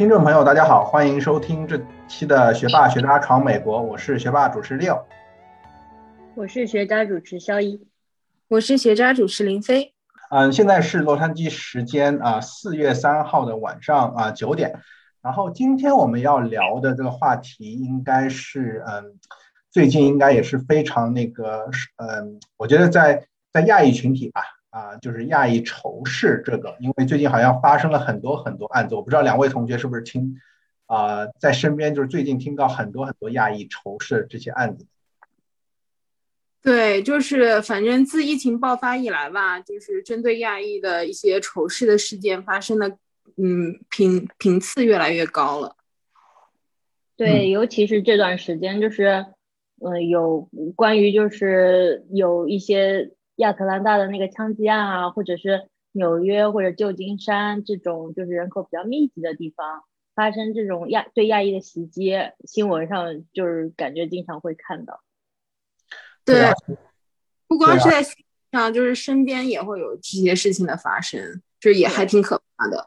听众朋友，大家好，欢迎收听这期的《学霸学渣闯美国》，我是学霸主持六，我是学渣主持肖一，我是学渣主持林飞。嗯，现在是洛杉矶时间啊四月三号的晚上啊九点，然后今天我们要聊的这个话题应该是嗯，最近应该也是非常那个嗯，我觉得在在亚裔群体吧。啊，就是亚裔仇视这个，因为最近好像发生了很多很多案子，我不知道两位同学是不是听，啊，在身边就是最近听到很多很多亚裔仇视这些案子。对，就是反正自疫情爆发以来吧，就是针对亚裔的一些仇视的事件发生的，嗯，频频次越来越高了。对，尤其是这段时间，就是，嗯，有关于就是有一些。亚特兰大的那个枪击案啊，或者是纽约或者旧金山这种就是人口比较密集的地方发生这种亚对亚裔的袭击，新闻上就是感觉经常会看到。对，不光是在上，就是身边也会有这些事情的发生，就是也还挺可怕的。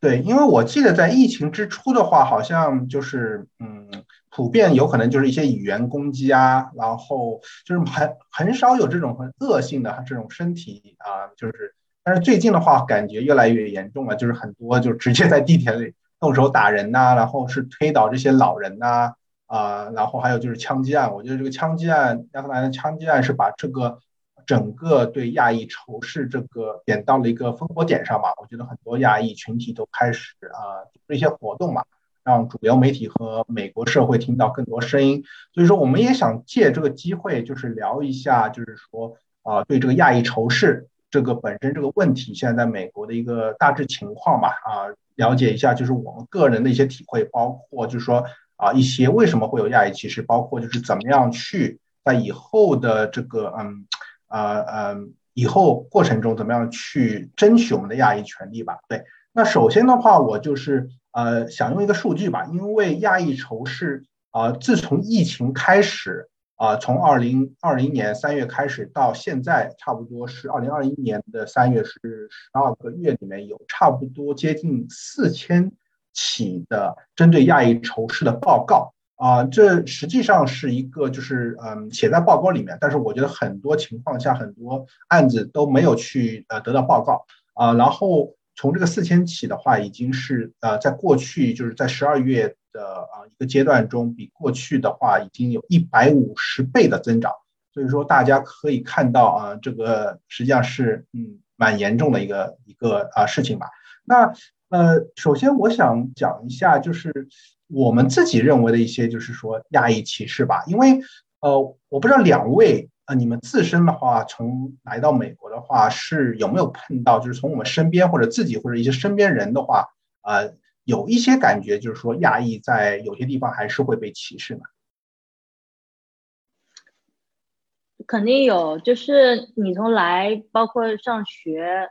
对，因为我记得在疫情之初的话，好像就是嗯。普遍有可能就是一些语言攻击啊，然后就是很很少有这种很恶性的这种身体啊，就是，但是最近的话感觉越来越严重了，就是很多就直接在地铁里动手打人呐，然后是推倒这些老人呐，啊，然后还有就是枪击案，我觉得这个枪击案，亚特兰的枪击案是把这个整个对亚裔仇视这个点到了一个烽火点上吧，我觉得很多亚裔群体都开始啊做一些活动嘛。让主流媒体和美国社会听到更多声音，所以说我们也想借这个机会，就是聊一下，就是说啊，对这个亚裔仇视这个本身这个问题，现在在美国的一个大致情况吧，啊，了解一下，就是我们个人的一些体会，包括就是说啊，一些为什么会有亚裔歧视，包括就是怎么样去在以后的这个嗯呃嗯以后过程中怎么样去争取我们的亚裔权利吧。对，那首先的话，我就是。呃，想用一个数据吧，因为亚裔仇视啊，自从疫情开始啊，从二零二零年三月开始到现在，差不多是二零二一年的三月，是十二个月里面有差不多接近四千起的针对亚裔仇视的报告啊，这实际上是一个就是嗯写在报告里面，但是我觉得很多情况下很多案子都没有去呃得到报告啊，然后。从这个四千起的话，已经是呃，在过去就是在十二月的啊一个阶段中，比过去的话已经有一百五十倍的增长。所以说，大家可以看到啊，这个实际上是嗯蛮严重的一个一个啊事情吧。那呃，首先我想讲一下，就是我们自己认为的一些，就是说亚裔歧视吧。因为呃，我不知道两位。呃你们自身的话，从来到美国的话，是有没有碰到，就是从我们身边或者自己或者一些身边人的话，呃，有一些感觉，就是说亚裔在有些地方还是会被歧视呢？肯定有，就是你从来，包括上学，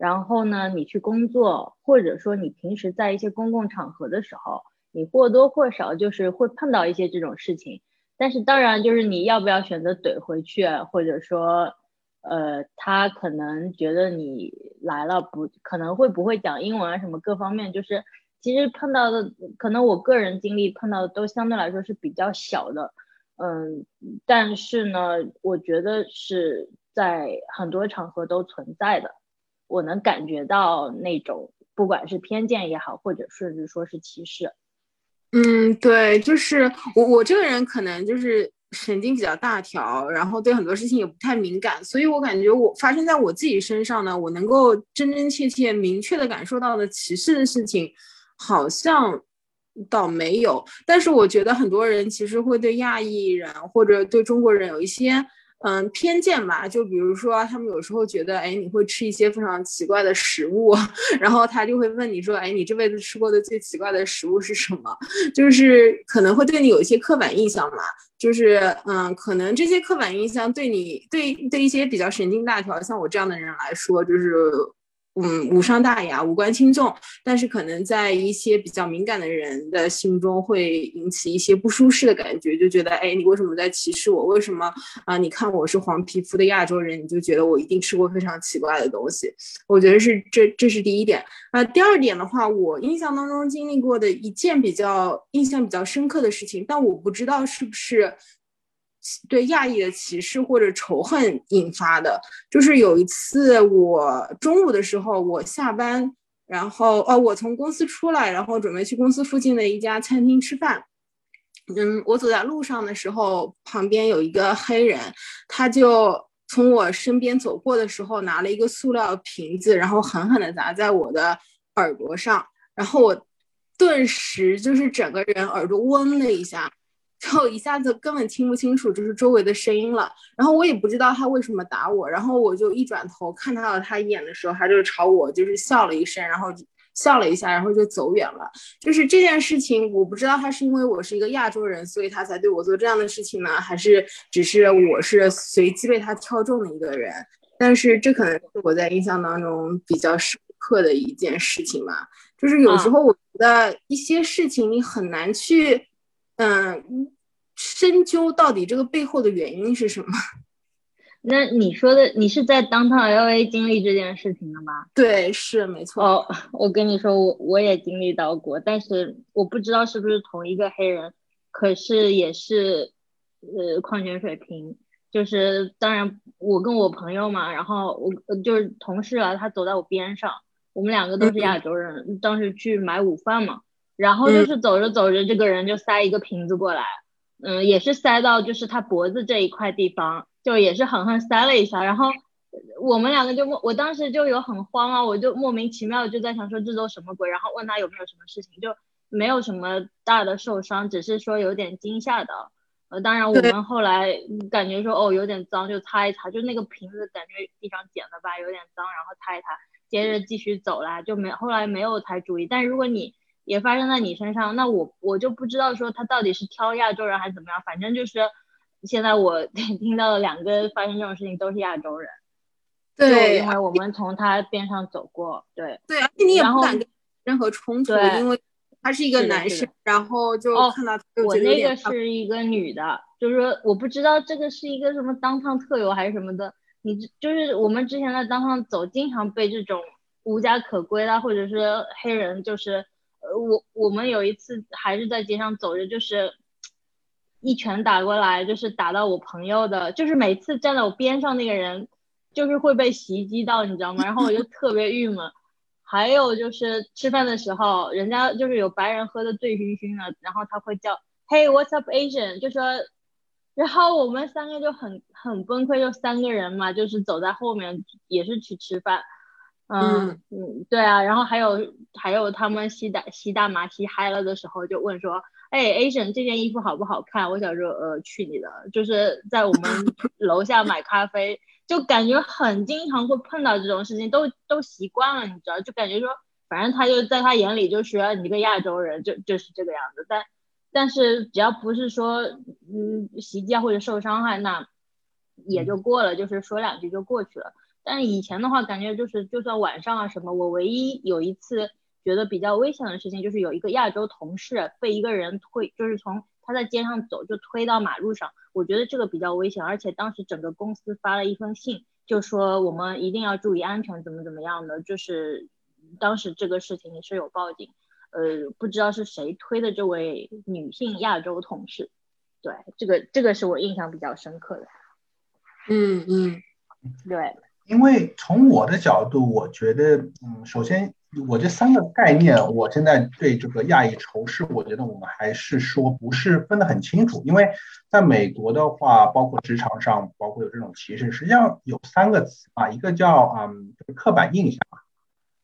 然后呢，你去工作，或者说你平时在一些公共场合的时候，你或多或少就是会碰到一些这种事情。但是当然，就是你要不要选择怼回去，或者说，呃，他可能觉得你来了不可能会不会讲英文啊，什么各方面，就是其实碰到的，可能我个人经历碰到的都相对来说是比较小的，嗯，但是呢，我觉得是在很多场合都存在的，我能感觉到那种不管是偏见也好，或者甚至说是歧视。嗯，对，就是我我这个人可能就是神经比较大条，然后对很多事情也不太敏感，所以我感觉我发生在我自己身上呢，我能够真真切切、明确的感受到的歧视的事情，好像倒没有。但是我觉得很多人其实会对亚裔人或者对中国人有一些。嗯，偏见吧，就比如说，他们有时候觉得，哎，你会吃一些非常奇怪的食物，然后他就会问你说，哎，你这辈子吃过的最奇怪的食物是什么？就是可能会对你有一些刻板印象嘛，就是，嗯，可能这些刻板印象对你，对对一些比较神经大条像我这样的人来说，就是嗯，无伤大雅，无关轻重，但是可能在一些比较敏感的人的心中会引起一些不舒适的感觉，就觉得，哎，你为什么在歧视我？为什么啊？你看我是黄皮肤的亚洲人，你就觉得我一定吃过非常奇怪的东西？我觉得是这，这是第一点。啊，第二点的话，我印象当中经历过的一件比较印象比较深刻的事情，但我不知道是不是。对亚裔的歧视或者仇恨引发的，就是有一次我中午的时候，我下班，然后哦，我从公司出来，然后准备去公司附近的一家餐厅吃饭。嗯，我走在路上的时候，旁边有一个黑人，他就从我身边走过的时候，拿了一个塑料瓶子，然后狠狠地砸在我的耳朵上，然后我顿时就是整个人耳朵嗡了一下。就一下子根本听不清楚，就是周围的声音了。然后我也不知道他为什么打我。然后我就一转头看到了他一眼的时候，他就朝我就是笑了一声，然后笑了一下，然后就走远了。就是这件事情，我不知道他是因为我是一个亚洲人，所以他才对我做这样的事情呢，还是只是我是随机被他挑中的一个人。但是这可能是我在印象当中比较深刻的一件事情吧。就是有时候我觉得一些事情你很难去。嗯，深究到底这个背后的原因是什么？那你说的，你是在 Downtown LA 经历这件事情的吗？对，是没错。哦，我跟你说，我我也经历到过，但是我不知道是不是同一个黑人，可是也是呃矿泉水瓶，就是当然我跟我朋友嘛，然后我就是同事啊，他走在我边上，我们两个都是亚洲人，当时去买午饭嘛。然后就是走着走着，这个人就塞一个瓶子过来，嗯，也是塞到就是他脖子这一块地方，就也是狠狠塞了一下。然后我们两个就莫，我当时就有很慌啊，我就莫名其妙就在想说这都什么鬼？然后问他有没有什么事情，就没有什么大的受伤，只是说有点惊吓的。呃，当然我们后来感觉说哦有点脏，就擦一擦，就那个瓶子感觉地上捡的吧，有点脏，然后擦一擦，接着继续走啦，就没后来没有太注意。但如果你也发生在你身上，那我我就不知道说他到底是挑亚洲人还是怎么样，反正就是现在我 听到了两个发生这种事情都是亚洲人，对，因为我们从他边上走过，对，对，而且你也不敢跟任何冲突，因为他是一个男生，然后就看到我那个是一个女的，就是说我不知道这个是一个什么当趟特有还是什么的，你就是我们之前在当趟走，经常被这种无家可归啦，或者是黑人就是。我我们有一次还是在街上走着，就是一拳打过来，就是打到我朋友的，就是每次站在我边上那个人，就是会被袭击到，你知道吗？然后我就特别郁闷。还有就是吃饭的时候，人家就是有白人喝的醉醺醺的，然后他会叫 Hey what's up Asian，就说，然后我们三个就很很崩溃，就三个人嘛，就是走在后面也是去吃饭。嗯嗯，对啊，然后还有还有他们吸大吸大麻吸嗨了的时候，就问说，哎，Asian 这件衣服好不好看？我想说，呃，去你的！就是在我们 楼下买咖啡，就感觉很经常会碰到这种事情，都都习惯了，你知道，就感觉说，反正他就在他眼里就是你一个亚洲人，就就是这个样子。但但是只要不是说嗯袭击啊或者受伤害，那也就过了，就是说两句就过去了。但以前的话，感觉就是就算晚上啊什么，我唯一有一次觉得比较危险的事情，就是有一个亚洲同事被一个人推，就是从他在街上走就推到马路上，我觉得这个比较危险，而且当时整个公司发了一封信，就说我们一定要注意安全，怎么怎么样的，就是当时这个事情也是有报警，呃，不知道是谁推的这位女性亚洲同事，对，这个这个是我印象比较深刻的，嗯嗯，对。因为从我的角度，我觉得，嗯，首先，我这三个概念，我现在对这个亚裔仇视，我觉得我们还是说不是分得很清楚。因为在美国的话，包括职场上，包括有这种歧视，实际上有三个词啊，一个叫嗯刻板印象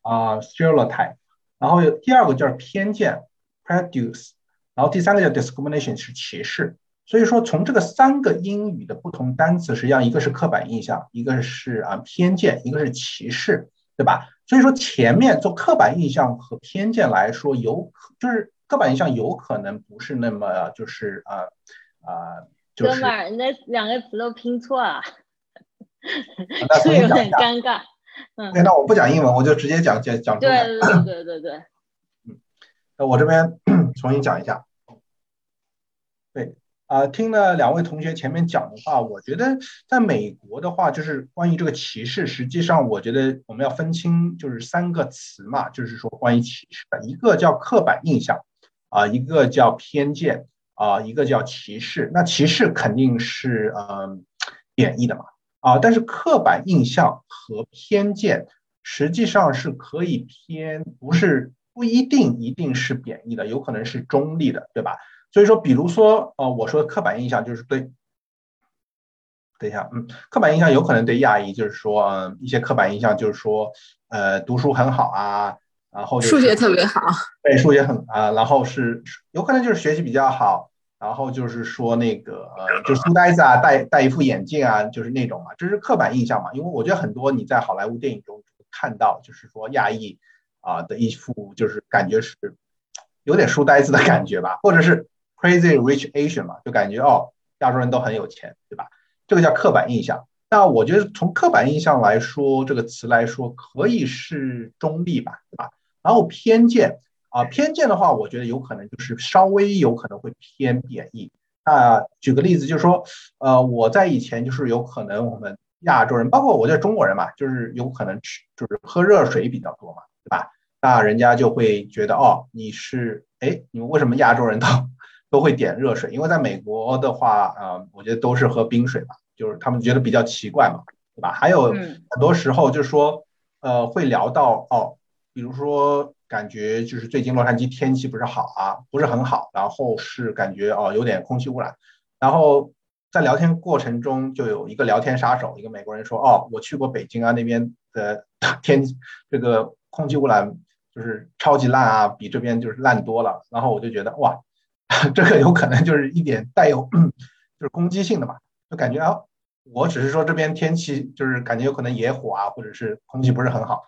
啊 stereotype，然后有第二个叫偏见 prejudice，然后第三个叫 discrimination 是歧视。所以说，从这个三个英语的不同单词，实际上一个是刻板印象，一个是啊偏见，一个是歧视，对吧？所以说前面做刻板印象和偏见来说，有可就是刻板印象有可能不是那么就是啊啊，哥们儿，那两个词都拼错了，这 有点尴尬。嗯，那我不讲英文，我就直接讲讲讲中文。对对对对对。嗯，那我这边 重新讲一下。对，啊，听了两位同学前面讲的话，我觉得在美国的话，就是关于这个歧视，实际上我觉得我们要分清，就是三个词嘛，就是说关于歧视的，一个叫刻板印象，啊，一个叫偏见，啊，一个叫歧视。那歧视肯定是嗯贬义的嘛，啊，但是刻板印象和偏见实际上是可以偏，不是不一定一定是贬义的，有可能是中立的，对吧？所以说，比如说，呃，我说的刻板印象就是对，等一下，嗯，刻板印象有可能对亚裔，就是说，嗯，一些刻板印象就是说，呃，读书很好啊，然后数学特别好，对，数学很啊，然后是有可能就是学习比较好，然后就是说那个，呃，就书呆子啊，戴戴一副眼镜啊，就是那种嘛，这是刻板印象嘛，因为我觉得很多你在好莱坞电影中看到，就是说亚裔啊的一副就是感觉是有点书呆子的感觉吧，或者是。Crazy rich Asian 嘛，就感觉哦，亚洲人都很有钱，对吧？这个叫刻板印象。那我觉得从刻板印象来说，这个词来说可以是中立吧，对吧？然后偏见啊，偏见的话，我觉得有可能就是稍微有可能会偏贬义。那举个例子，就是说，呃，我在以前就是有可能我们亚洲人，包括我在中国人嘛，就是有可能吃就是喝热水比较多嘛，对吧？那人家就会觉得哦，你是哎，你们为什么亚洲人都？都会点热水，因为在美国的话，啊，我觉得都是喝冰水吧，就是他们觉得比较奇怪嘛，对吧？还有很多时候就是说，呃，会聊到哦，比如说感觉就是最近洛杉矶天气不是好啊，不是很好，然后是感觉哦有点空气污染，然后在聊天过程中就有一个聊天杀手，一个美国人说哦，我去过北京啊，那边的 天这个空气污染就是超级烂啊，比这边就是烂多了，然后我就觉得哇。这个有可能就是一点带有就是攻击性的嘛，就感觉啊，我只是说这边天气就是感觉有可能野火啊，或者是空气不是很好，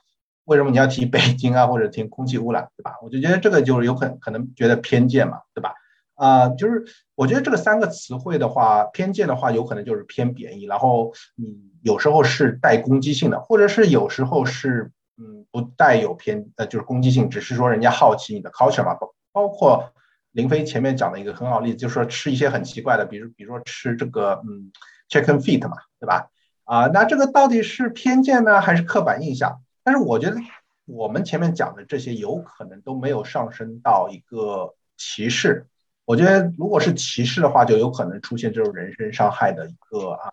为什么你要提北京啊，或者提空气污染，对吧？我就觉得这个就是有可可能觉得偏见嘛，对吧？啊，就是我觉得这个三个词汇的话，偏见的话有可能就是偏贬义，然后你有时候是带攻击性的，或者是有时候是嗯不带有偏呃就是攻击性，只是说人家好奇你的 culture 嘛，包包括。林飞前面讲的一个很好例子，就是说吃一些很奇怪的，比如比如说吃这个嗯 chicken feet 嘛，对吧？啊，那这个到底是偏见呢，还是刻板印象？但是我觉得我们前面讲的这些有可能都没有上升到一个歧视。我觉得如果是歧视的话，就有可能出现这种人身伤害的一个啊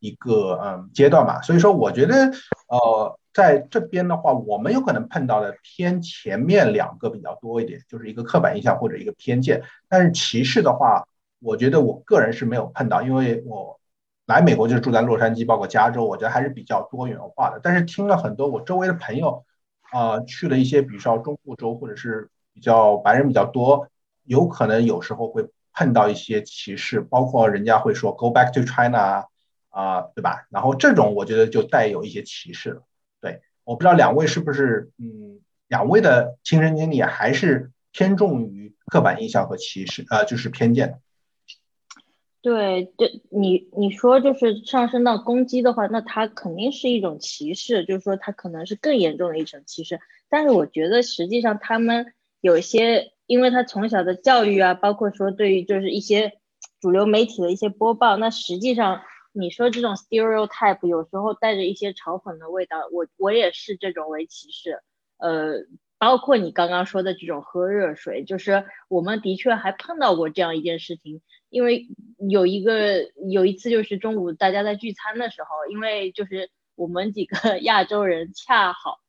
一个嗯阶段嘛。所以说，我觉得呃。在这边的话，我们有可能碰到的偏前面两个比较多一点，就是一个刻板印象或者一个偏见。但是歧视的话，我觉得我个人是没有碰到，因为我来美国就是住在洛杉矶，包括加州，我觉得还是比较多元化的。但是听了很多我周围的朋友，啊，去了一些比如说中部州或者是比较白人比较多，有可能有时候会碰到一些歧视，包括人家会说 “Go back to China” 啊，啊，对吧？然后这种我觉得就带有一些歧视了。对，我不知道两位是不是，嗯，两位的亲身经历还是偏重于刻板印象和歧视，呃，就是偏见对。对，你你说就是上升到攻击的话，那它肯定是一种歧视，就是说它可能是更严重的一种歧视。但是我觉得实际上他们有些，因为他从小的教育啊，包括说对于就是一些主流媒体的一些播报，那实际上。你说这种 stereotype 有时候带着一些嘲讽的味道，我我也是这种为歧视，呃，包括你刚刚说的这种喝热水，就是我们的确还碰到过这样一件事情，因为有一个有一次就是中午大家在聚餐的时候，因为就是我们几个 亚洲人恰好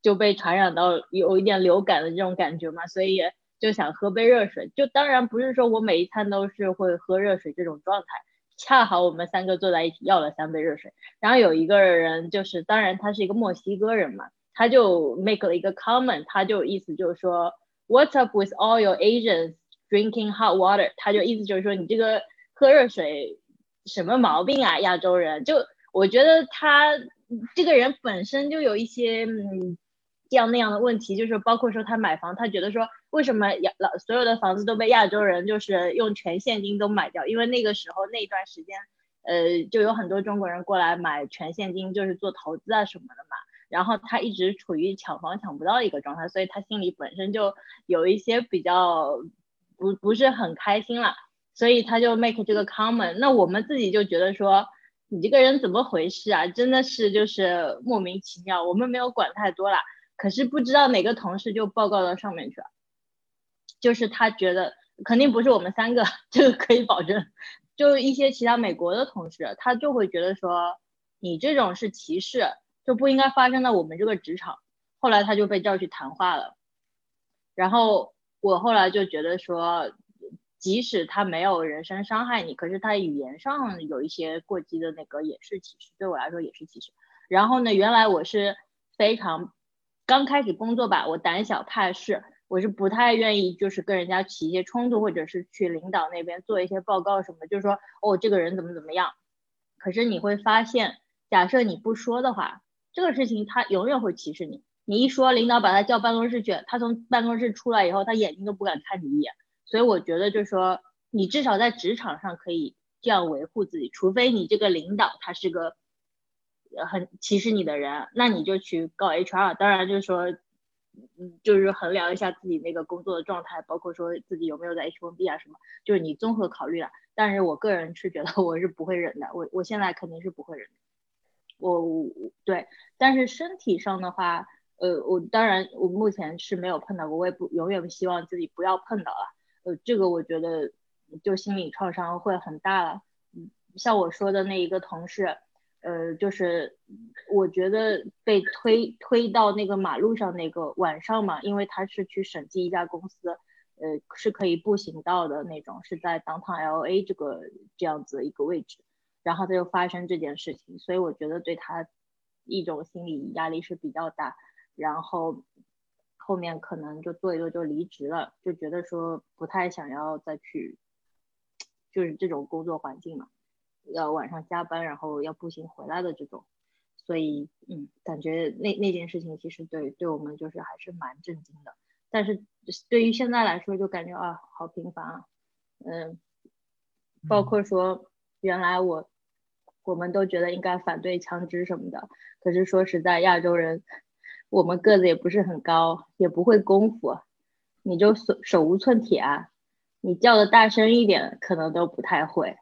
就被传染到有一点流感的这种感觉嘛，所以就想喝杯热水，就当然不是说我每一餐都是会喝热水这种状态。恰好我们三个坐在一起，要了三杯热水。然后有一个人，就是当然他是一个墨西哥人嘛，他就 make 了一个 comment，他就意思就是说，What's up with all your Asians drinking hot water？他就意思就是说，你这个喝热水什么毛病啊？亚洲人就我觉得他这个人本身就有一些嗯。这样那样的问题，就是包括说他买房，他觉得说为什么亚老所有的房子都被亚洲人就是用全现金都买掉，因为那个时候那段时间，呃，就有很多中国人过来买全现金，就是做投资啊什么的嘛。然后他一直处于抢房抢不到一个状态，所以他心里本身就有一些比较不不是很开心了，所以他就 make 这个 comment。那我们自己就觉得说，你这个人怎么回事啊？真的是就是莫名其妙。我们没有管太多了，可是不知道哪个同事就报告到上面去了，就是他觉得肯定不是我们三个，这个可以保证。就一些其他美国的同事，他就会觉得说，你这种是歧视。就不应该发生在我们这个职场。后来他就被叫去谈话了，然后我后来就觉得说，即使他没有人身伤害你，可是他语言上有一些过激的那个也是歧视，对我来说也是歧视。然后呢，原来我是非常刚开始工作吧，我胆小怕事，我是不太愿意就是跟人家起一些冲突，或者是去领导那边做一些报告什么，就是说哦这个人怎么怎么样。可是你会发现，假设你不说的话。这个事情他永远会歧视你，你一说，领导把他叫办公室去，他从办公室出来以后，他眼睛都不敢看你一眼。所以我觉得就是说，你至少在职场上可以这样维护自己，除非你这个领导他是个很歧视你的人，那你就去告 HR。当然就是说，嗯就是衡量一下自己那个工作的状态，包括说自己有没有在 H1B 啊什么，就是你综合考虑了。但是我个人是觉得我是不会忍的，我我现在肯定是不会忍。我对，但是身体上的话，呃，我当然我目前是没有碰到过，我也不永远不希望自己不要碰到了。呃，这个我觉得就心理创伤会很大了。嗯，像我说的那一个同事，呃，就是我觉得被推推到那个马路上那个晚上嘛，因为他是去审计一家公司，呃，是可以步行到的那种，是在 downtown LA 这个这样子一个位置。然后他就发生这件事情，所以我觉得对他一种心理压力是比较大。然后后面可能就做一做就离职了，就觉得说不太想要再去，就是这种工作环境嘛，要晚上加班，然后要步行回来的这种。所以嗯，感觉那那件事情其实对对我们就是还是蛮震惊的。但是对于现在来说，就感觉啊好平凡啊，嗯，包括说原来我。我们都觉得应该反对枪支什么的，可是说实在，亚洲人我们个子也不是很高，也不会功夫，你就手手无寸铁啊，你叫的大声一点，可能都不太会，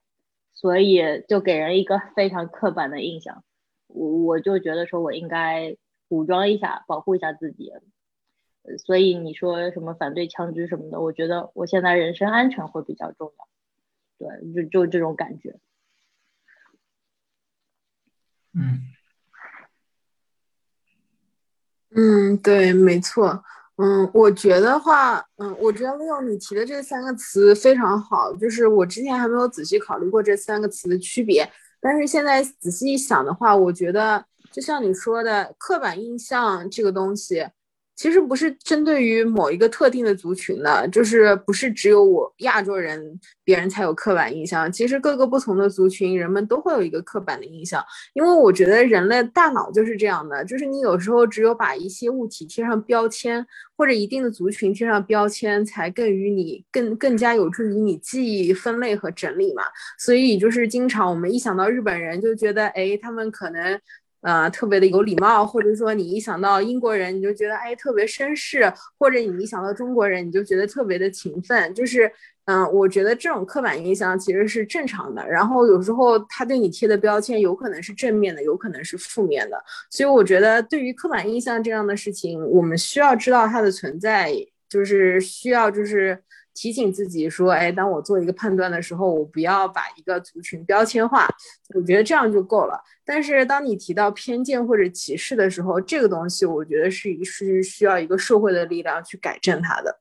所以就给人一个非常刻板的印象。我我就觉得说我应该武装一下，保护一下自己。所以你说什么反对枪支什么的，我觉得我现在人身安全会比较重要。对，就就这种感觉。嗯，嗯，对，没错，嗯，我觉得话，嗯，我觉得利用你提的这三个词非常好，就是我之前还没有仔细考虑过这三个词的区别，但是现在仔细一想的话，我觉得就像你说的，刻板印象这个东西。其实不是针对于某一个特定的族群的，就是不是只有我亚洲人，别人才有刻板印象。其实各个不同的族群，人们都会有一个刻板的印象。因为我觉得人类大脑就是这样的，就是你有时候只有把一些物体贴上标签，或者一定的族群贴上标签，才更于你更更加有助于你记忆分类和整理嘛。所以就是经常我们一想到日本人，就觉得哎，他们可能。呃，特别的有礼貌，或者说你一想到英国人，你就觉得哎特别绅士，或者你一想到中国人，你就觉得特别的勤奋。就是，嗯，我觉得这种刻板印象其实是正常的。然后有时候他对你贴的标签有可能是正面的，有可能是负面的。所以我觉得对于刻板印象这样的事情，我们需要知道它的存在，就是需要就是。提醒自己说，哎，当我做一个判断的时候，我不要把一个族群标签化，我觉得这样就够了。但是当你提到偏见或者歧视的时候，这个东西我觉得是是需要一个社会的力量去改正它的。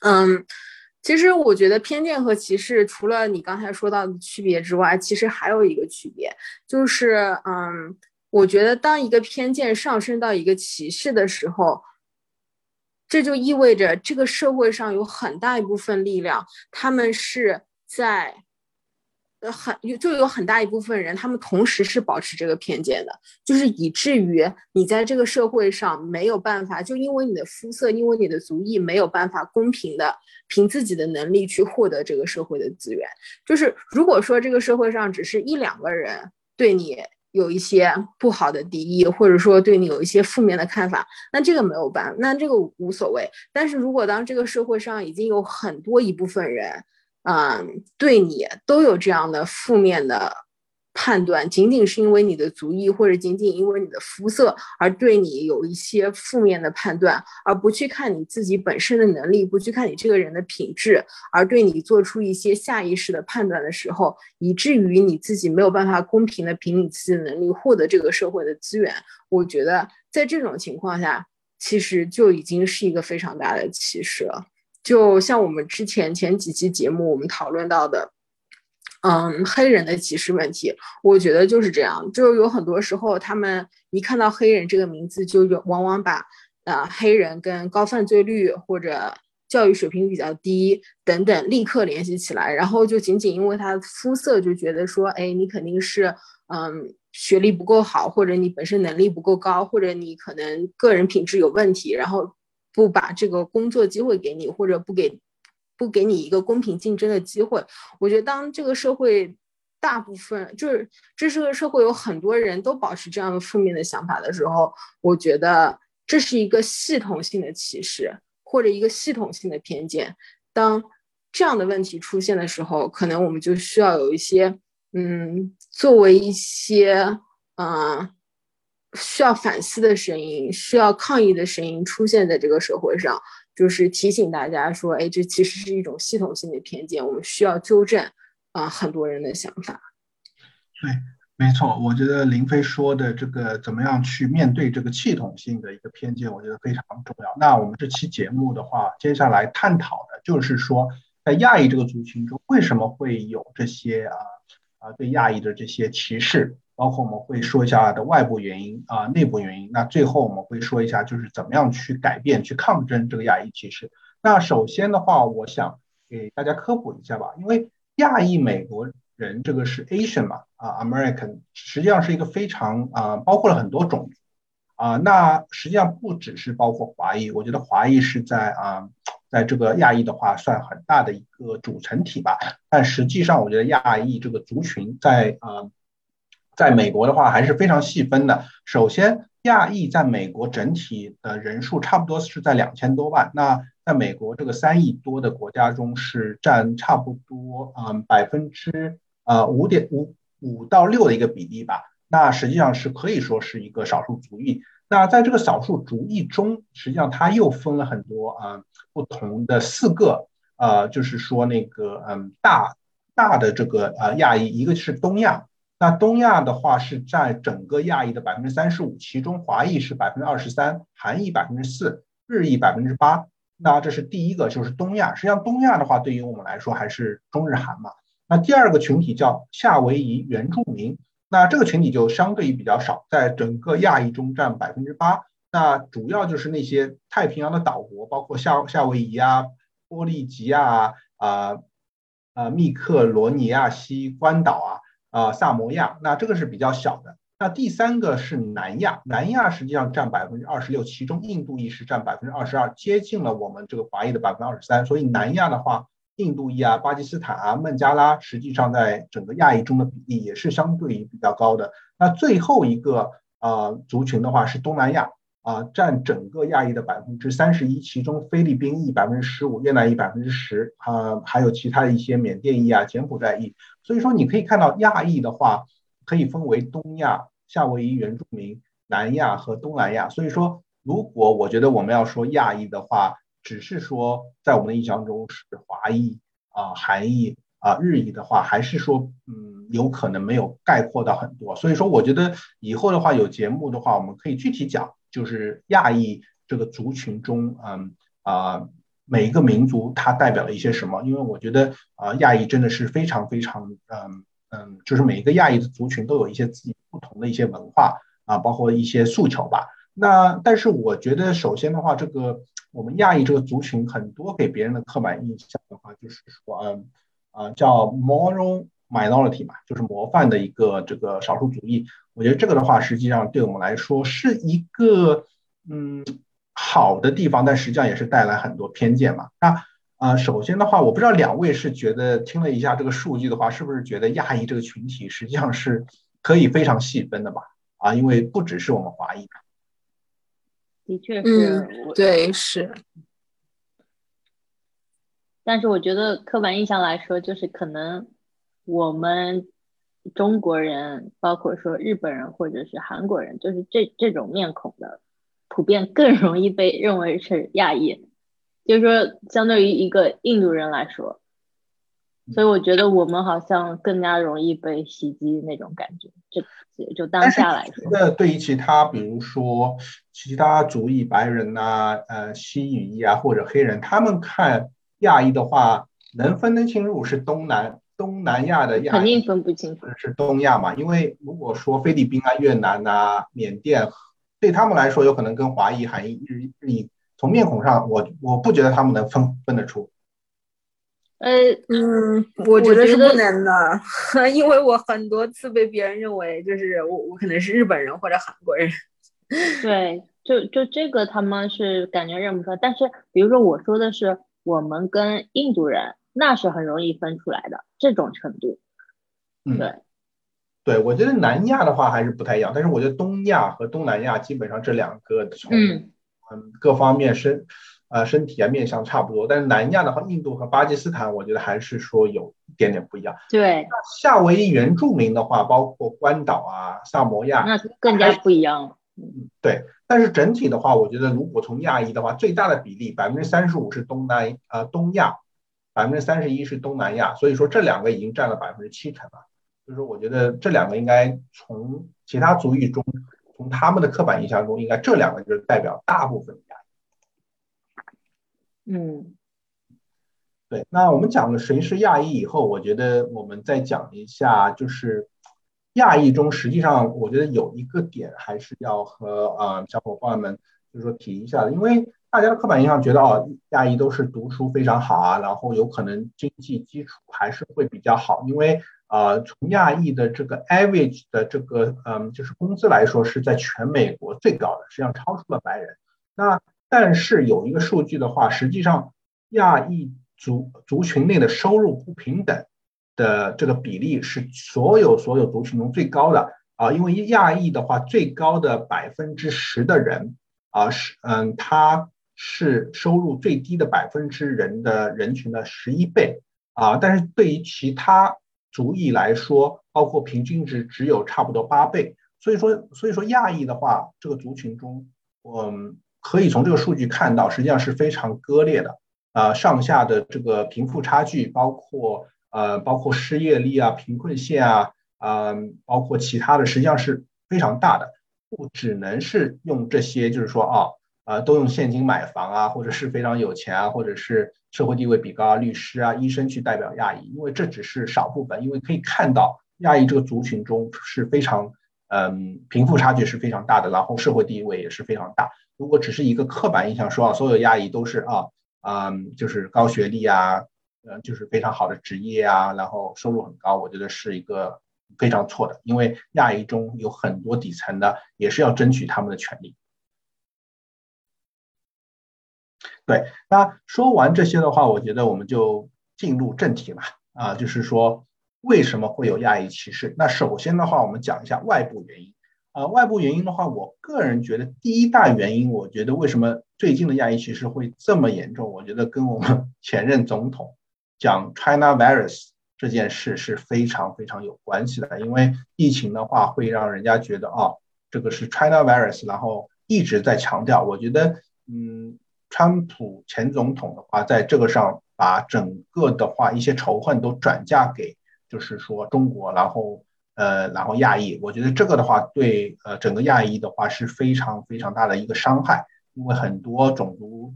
嗯，其实我觉得偏见和歧视除了你刚才说到的区别之外，其实还有一个区别，就是嗯，我觉得当一个偏见上升到一个歧视的时候。这就意味着这个社会上有很大一部分力量，他们是在，呃，很就有很大一部分人，他们同时是保持这个偏见的，就是以至于你在这个社会上没有办法，就因为你的肤色，因为你的族裔，没有办法公平的凭自己的能力去获得这个社会的资源。就是如果说这个社会上只是一两个人对你。有一些不好的敌意，或者说对你有一些负面的看法，那这个没有办，那这个无所谓。但是如果当这个社会上已经有很多一部分人，嗯，对你都有这样的负面的。判断仅仅是因为你的族裔，或者仅仅因为你的肤色而对你有一些负面的判断，而不去看你自己本身的能力，不去看你这个人的品质，而对你做出一些下意识的判断的时候，以至于你自己没有办法公平的凭你自己的能力获得这个社会的资源，我觉得在这种情况下，其实就已经是一个非常大的歧视了。就像我们之前前几期节目我们讨论到的。嗯，黑人的歧视问题，我觉得就是这样，就是有很多时候，他们一看到黑人这个名字，就有往往把呃黑人跟高犯罪率或者教育水平比较低等等立刻联系起来，然后就仅仅因为他肤色就觉得说，哎，你肯定是嗯学历不够好，或者你本身能力不够高，或者你可能个人品质有问题，然后不把这个工作机会给你，或者不给。不给你一个公平竞争的机会，我觉得当这个社会大部分就是这是个社会有很多人都保持这样的负面的想法的时候，我觉得这是一个系统性的歧视或者一个系统性的偏见。当这样的问题出现的时候，可能我们就需要有一些嗯，作为一些嗯需要反思的声音、需要抗议的声音出现在这个社会上。就是提醒大家说，哎，这其实是一种系统性的偏见，我们需要纠正啊很多人的想法。对，没错，我觉得林飞说的这个怎么样去面对这个系统性的一个偏见，我觉得非常重要。那我们这期节目的话，接下来探讨的就是说，在亚裔这个族群中，为什么会有这些啊啊对亚裔的这些歧视？包括我们会说一下的外部原因啊，内部原因。那最后我们会说一下，就是怎么样去改变、去抗争这个亚裔歧视。那首先的话，我想给大家科普一下吧，因为亚裔美国人这个是 Asian 嘛，啊，American，实际上是一个非常啊，包括了很多种族啊。那实际上不只是包括华裔，我觉得华裔是在啊，在这个亚裔的话算很大的一个组成体吧。但实际上，我觉得亚裔这个族群在啊。在美国的话还是非常细分的。首先，亚裔在美国整体的人数差不多是在两千多万。那在美国这个三亿多的国家中，是占差不多嗯百分之呃五点五五到六的一个比例吧。那实际上是可以说是一个少数族裔。那在这个少数族裔中，实际上它又分了很多啊不同的四个呃，就是说那个嗯大大的这个呃亚裔，一个是东亚。那东亚的话是占整个亚裔的百分之三十五，其中华裔是百分之二十三，韩裔百分之四，日裔百分之八。那这是第一个，就是东亚。实际上，东亚的话对于我们来说还是中日韩嘛。那第二个群体叫夏威夷原住民，那这个群体就相对于比较少，在整个亚裔中占百分之八。那主要就是那些太平洋的岛国，包括夏夏威夷啊、波利吉亚啊、啊密克罗尼亚西关岛啊。啊，萨摩亚，那这个是比较小的。那第三个是南亚，南亚实际上占百分之二十六，其中印度裔是占百分之二十二，接近了我们这个华裔的百分之二十三。所以南亚的话，印度裔啊、巴基斯坦啊、孟加拉，实际上在整个亚裔中的比例也是相对于比较高的。那最后一个啊族群的话是东南亚。啊，占整个亚裔的百分之三十一，其中菲律宾裔百分之十五，越南裔百分之十，啊，还有其他的一些缅甸裔啊、柬埔寨裔。所以说，你可以看到亚裔的话，可以分为东亚、夏威夷原住民、南亚和东南亚。所以说，如果我觉得我们要说亚裔的话，只是说在我们的印象中是华裔啊、韩裔啊、日裔的话，还是说，嗯，有可能没有概括到很多。所以说，我觉得以后的话有节目的话，我们可以具体讲。就是亚裔这个族群中，嗯啊，每一个民族它代表了一些什么？因为我觉得啊，亚裔真的是非常非常，嗯嗯，就是每一个亚裔的族群都有一些自己不同的一些文化啊，包括一些诉求吧。那但是我觉得，首先的话，这个我们亚裔这个族群很多给别人的刻板印象的话，就是说，嗯啊，叫 moral minority 嘛，就是模范的一个这个少数族裔。我觉得这个的话，实际上对我们来说是一个嗯好的地方，但实际上也是带来很多偏见嘛。那啊，首先的话，我不知道两位是觉得听了一下这个数据的话，是不是觉得亚裔这个群体实际上是可以非常细分的吧？啊，因为不只是我们华裔。的确是，对，是。但是我觉得刻板印象来说，就是可能我们中国人，包括说日本人或者是韩国人，就是这这种面孔的，普遍更 容易被认为是亚裔。就是说，相对于一个印度人来说，所以我觉得我们好像更加容易被袭击那种感觉。就就当下来说，那对于其他，比如说其他族裔白人呐，呃，西语裔啊，或者黑人，他们看。亚裔的话，能分得清楚是东南东南亚的亚，肯定分不清楚是东亚嘛？因为如果说菲律宾啊、越南呐、缅甸，对他们来说，有可能跟华裔、韩裔、日日裔从面孔上，我我不觉得他们能分分得出。呃嗯，我觉得是不能的，因为我很多次被别人认为就是我我可能是日本人或者韩国人。对，就就这个他们是感觉认不出来，但是比如说我说的是。我们跟印度人那是很容易分出来的这种程度，嗯，对，对我觉得南亚的话还是不太一样，但是我觉得东亚和东南亚基本上这两个从嗯各方面身呃身体啊面相差不多，但是南亚的话，印度和巴基斯坦我觉得还是说有一点点不一样。对，夏威夷原住民的话，包括关岛啊、萨摩亚，那更加不一样。嗯，对，但是整体的话，我觉得如果从亚裔的话，最大的比例百分之三十五是东南呃东亚，百分之三十一是东南亚，所以说这两个已经占了百分之七成了。就是说，我觉得这两个应该从其他族裔中，从他们的刻板印象中，应该这两个就是代表大部分亚裔。嗯，对。那我们讲了谁是亚裔以后，我觉得我们再讲一下就是。亚裔中，实际上我觉得有一个点还是要和呃小伙伴们就是说提一下的，因为大家的刻板印象觉得哦，亚裔都是读书非常好啊，然后有可能经济基础还是会比较好，因为呃从亚裔的这个 average 的这个嗯就是工资来说是在全美国最高的，实际上超出了白人。那但是有一个数据的话，实际上亚裔族族群内的收入不平等。的这个比例是所有所有族群中最高的。啊，因为亚裔的话，最高的百分之十的人啊是嗯，他是收入最低的百分之人的人群的十一倍。啊，但是对于其他族裔来说，包括平均值只有差不多八倍，所以说所以说亚裔的话，这个族群中，嗯，可以从这个数据看到，实际上是非常割裂的。啊，上下的这个贫富差距，包括。呃，包括失业率啊、贫困线啊，啊，包括其他的，实际上是非常大的。不只能是用这些，就是说啊，啊，都用现金买房啊，或者是非常有钱啊，或者是社会地位比高啊，律师啊、医生去代表亚裔，因为这只是少部分。因为可以看到，亚裔这个族群中是非常，嗯，贫富差距是非常大的，然后社会地位也是非常大。如果只是一个刻板印象说啊，所有亚裔都是啊，啊，就是高学历啊。呃，就是非常好的职业啊，然后收入很高，我觉得是一个非常错的，因为亚裔中有很多底层的也是要争取他们的权利。对，那说完这些的话，我觉得我们就进入正题了啊，就是说为什么会有亚裔歧视？那首先的话，我们讲一下外部原因啊，外部原因的话，我个人觉得第一大原因，我觉得为什么最近的亚裔歧视会这么严重？我觉得跟我们前任总统。讲 China virus 这件事是非常非常有关系的，因为疫情的话会让人家觉得啊，这个是 China virus，然后一直在强调。我觉得，嗯，川普前总统的话，在这个上把整个的话一些仇恨都转嫁给，就是说中国，然后呃，然后亚裔。我觉得这个的话对呃整个亚裔的话是非常非常大的一个伤害，因为很多种族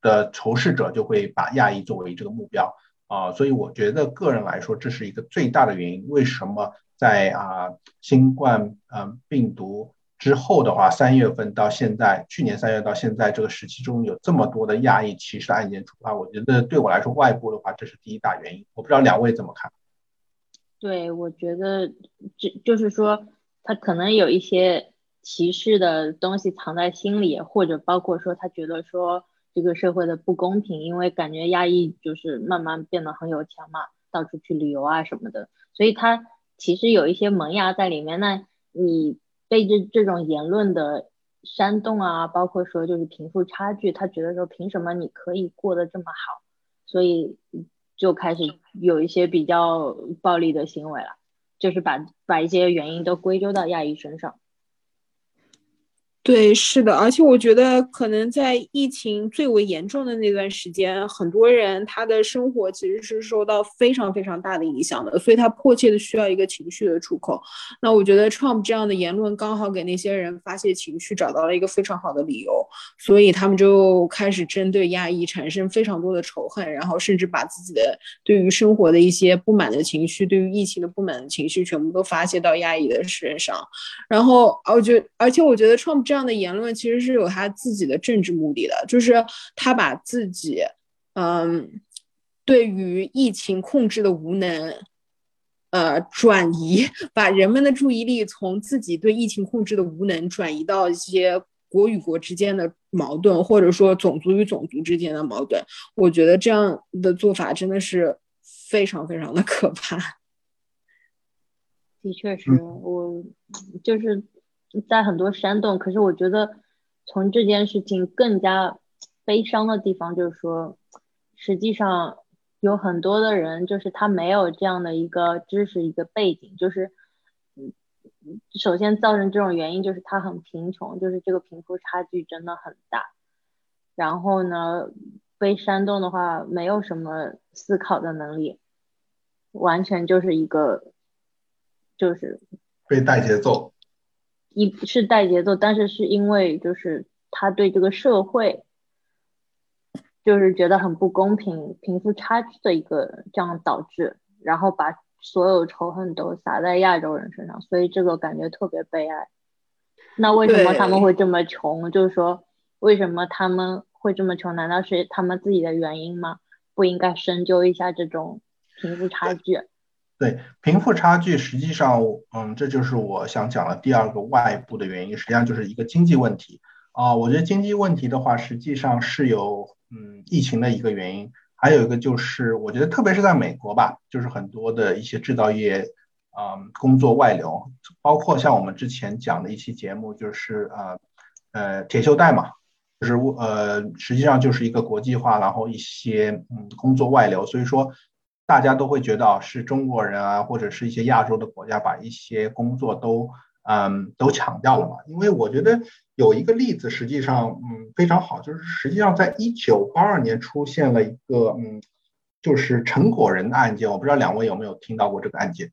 的仇视者就会把亚裔作为这个目标。啊，所以我觉得个人来说，这是一个最大的原因。为什么在啊新冠嗯病毒之后的话，三月份到现在，去年三月到现在这个时期中有这么多的亚裔歧视案件出发？我觉得对我来说，外部的话，这是第一大原因。我不知道两位怎么看？对，我觉得这就是说，他可能有一些歧视的东西藏在心里，或者包括说他觉得说。这个社会的不公平，因为感觉亚裔就是慢慢变得很有钱嘛，到处去旅游啊什么的，所以他其实有一些萌芽在里面。那你被这这种言论的煽动啊，包括说就是贫富差距，他觉得说凭什么你可以过得这么好，所以就开始有一些比较暴力的行为了，就是把把一些原因都归咎到亚裔身上。对，是的，而且我觉得可能在疫情最为严重的那段时间，很多人他的生活其实是受到非常非常大的影响的，所以他迫切的需要一个情绪的出口。那我觉得 Trump 这样的言论刚好给那些人发泄情绪找到了一个非常好的理由，所以他们就开始针对亚裔产生非常多的仇恨，然后甚至把自己的对于生活的一些不满的情绪，对于疫情的不满的情绪全部都发泄到亚裔的身上。然后，我觉，而且我觉得 Trump 这样。这样的言论其实是有他自己的政治目的的，就是他把自己，嗯，对于疫情控制的无能，呃，转移，把人们的注意力从自己对疫情控制的无能转移到一些国与国之间的矛盾，或者说种族与种族之间的矛盾。我觉得这样的做法真的是非常非常的可怕。的确是我就是。在很多煽动，可是我觉得从这件事情更加悲伤的地方就是说，实际上有很多的人就是他没有这样的一个知识一个背景，就是首先造成这种原因就是他很贫穷，就是这个贫富差距真的很大。然后呢，被煽动的话没有什么思考的能力，完全就是一个就是被带节奏。一是带节奏，但是是因为就是他对这个社会就是觉得很不公平，贫富差距的一个这样导致，然后把所有仇恨都撒在亚洲人身上，所以这个感觉特别悲哀。那为什么他们会这么穷？就是说为什么他们会这么穷？难道是他们自己的原因吗？不应该深究一下这种贫富差距？对贫富差距，实际上，嗯，这就是我想讲的第二个外部的原因，实际上就是一个经济问题啊。我觉得经济问题的话，实际上是有，嗯，疫情的一个原因，还有一个就是，我觉得特别是在美国吧，就是很多的一些制造业，嗯，工作外流，包括像我们之前讲的一期节目，就是呃，呃，铁锈带嘛，就是呃，实际上就是一个国际化，然后一些嗯工作外流，所以说。大家都会觉得是中国人啊，或者是一些亚洲的国家把一些工作都嗯都抢掉了嘛？因为我觉得有一个例子，实际上嗯非常好，就是实际上在一九八二年出现了一个嗯，就是陈果仁的案件，我不知道两位有没有听到过这个案件？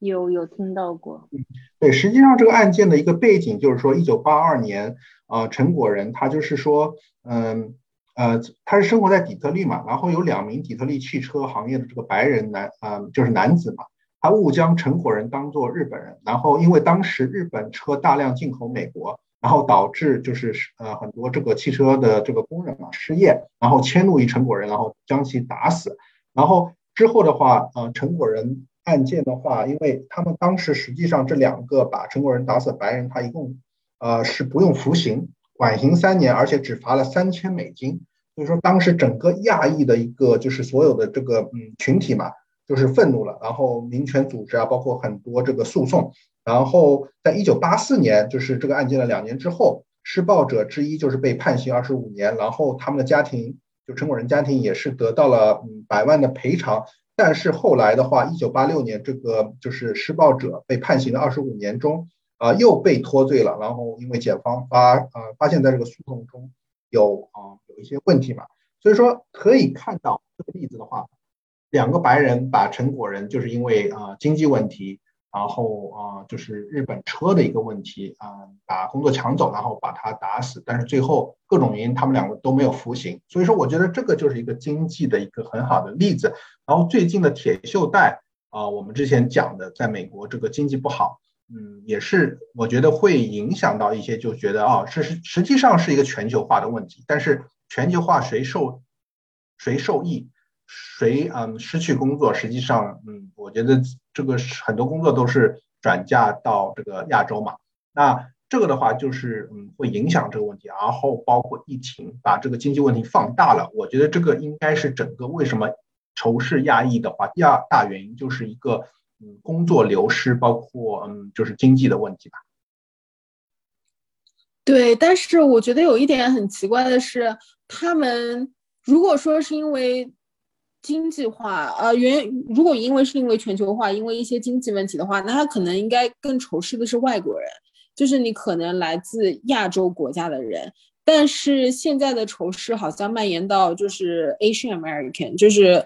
有有听到过。嗯，对，实际上这个案件的一个背景就是说，一九八二年啊，陈果仁他就是说嗯。呃，他是生活在底特律嘛，然后有两名底特律汽车行业的这个白人男，呃，就是男子嘛，他误将陈果仁当做日本人，然后因为当时日本车大量进口美国，然后导致就是呃很多这个汽车的这个工人嘛失业，然后迁怒于陈果仁，然后将其打死，然后之后的话，呃，陈果仁案件的话，因为他们当时实际上这两个把陈果仁打死的白人，他一共呃是不用服刑，缓刑三年，而且只罚了三千美金。所以说，当时整个亚裔的一个就是所有的这个嗯群体嘛，就是愤怒了，然后民权组织啊，包括很多这个诉讼，然后在一九八四年，就是这个案件的两年之后，施暴者之一就是被判刑二十五年，然后他们的家庭就陈果仁家庭也是得到了嗯百万的赔偿，但是后来的话，一九八六年这个就是施暴者被判刑的二十五年中啊又被脱罪了，然后因为检方发呃发现在这个诉讼中。有啊，有一些问题嘛，所以说可以看到这个例子的话，两个白人把陈果仁就是因为啊经济问题，然后啊就是日本车的一个问题啊把工作抢走，然后把他打死，但是最后各种原因他们两个都没有服刑，所以说我觉得这个就是一个经济的一个很好的例子。然后最近的铁锈带啊，我们之前讲的在美国这个经济不好。嗯，也是，我觉得会影响到一些，就觉得啊，这是实际上是一个全球化的问题。但是全球化谁受谁受益，谁嗯失去工作，实际上嗯，我觉得这个很多工作都是转嫁到这个亚洲嘛。那这个的话就是嗯会影响这个问题，然后包括疫情把这个经济问题放大了。我觉得这个应该是整个为什么仇视亚裔的话，第二大原因就是一个。工作流失，包括嗯就是经济的问题吧。对，但是我觉得有一点很奇怪的是，他们如果说是因为经济化，呃，原如果因为是因为全球化，因为一些经济问题的话，那他可能应该更仇视的是外国人，就是你可能来自亚洲国家的人。但是现在的仇视好像蔓延到就是 Asian American，就是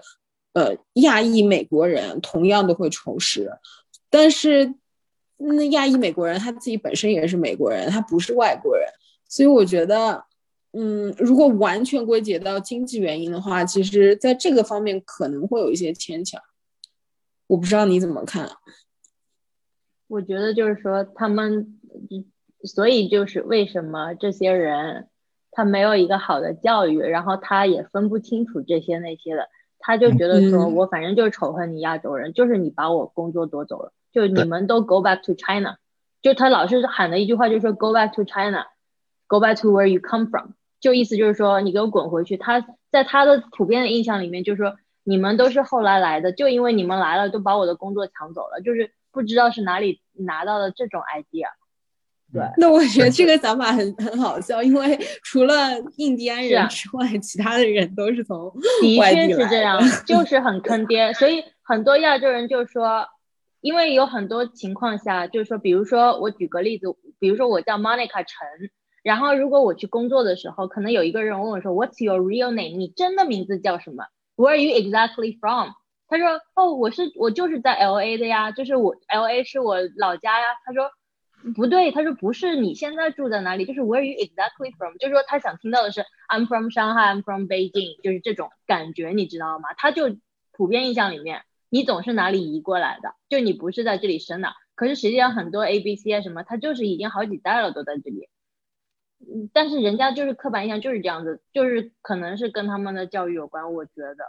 呃亚裔美国人同样都会仇视，但是。那亚裔美国人他自己本身也是美国人，他不是外国人，所以我觉得，嗯，如果完全归结到经济原因的话，其实在这个方面可能会有一些牵强。我不知道你怎么看。我觉得就是说他们，所以就是为什么这些人他没有一个好的教育，然后他也分不清楚这些那些的，他就觉得说我反正就是仇恨你亚洲人，就是你把我工作夺走了。就你们都 go back to China，就他老是喊的一句话就是说 go back to China，go back to where you come from，就意思就是说你给我滚回去。他在他的普遍的印象里面就是说你们都是后来来的，就因为你们来了都把我的工作抢走了，就是不知道是哪里拿到的这种 idea。对，那我觉得这个想法很很好笑，因为除了印第安人之外，其他的人都是从 的确是这样，就是很坑爹，所以很多亚洲人就说。因为有很多情况下，就是说，比如说我举个例子，比如说我叫 Monica 陈，然后如果我去工作的时候，可能有一个人问我说，What's your real name？你真的名字叫什么？Where are you exactly from？他说，哦，我是我就是在 LA 的呀，就是我 LA 是我老家呀。他说，不对，他说不是你现在住在哪里，就是 Where you exactly from？就是说他想听到的是 I'm from Shanghai，I'm from Beijing，就是这种感觉，你知道吗？他就普遍印象里面。你总是哪里移过来的？就你不是在这里生的，可是实际上很多 A B C 啊什么，他就是已经好几代了都在这里。嗯，但是人家就是刻板印象就是这样子，就是可能是跟他们的教育有关，我觉得。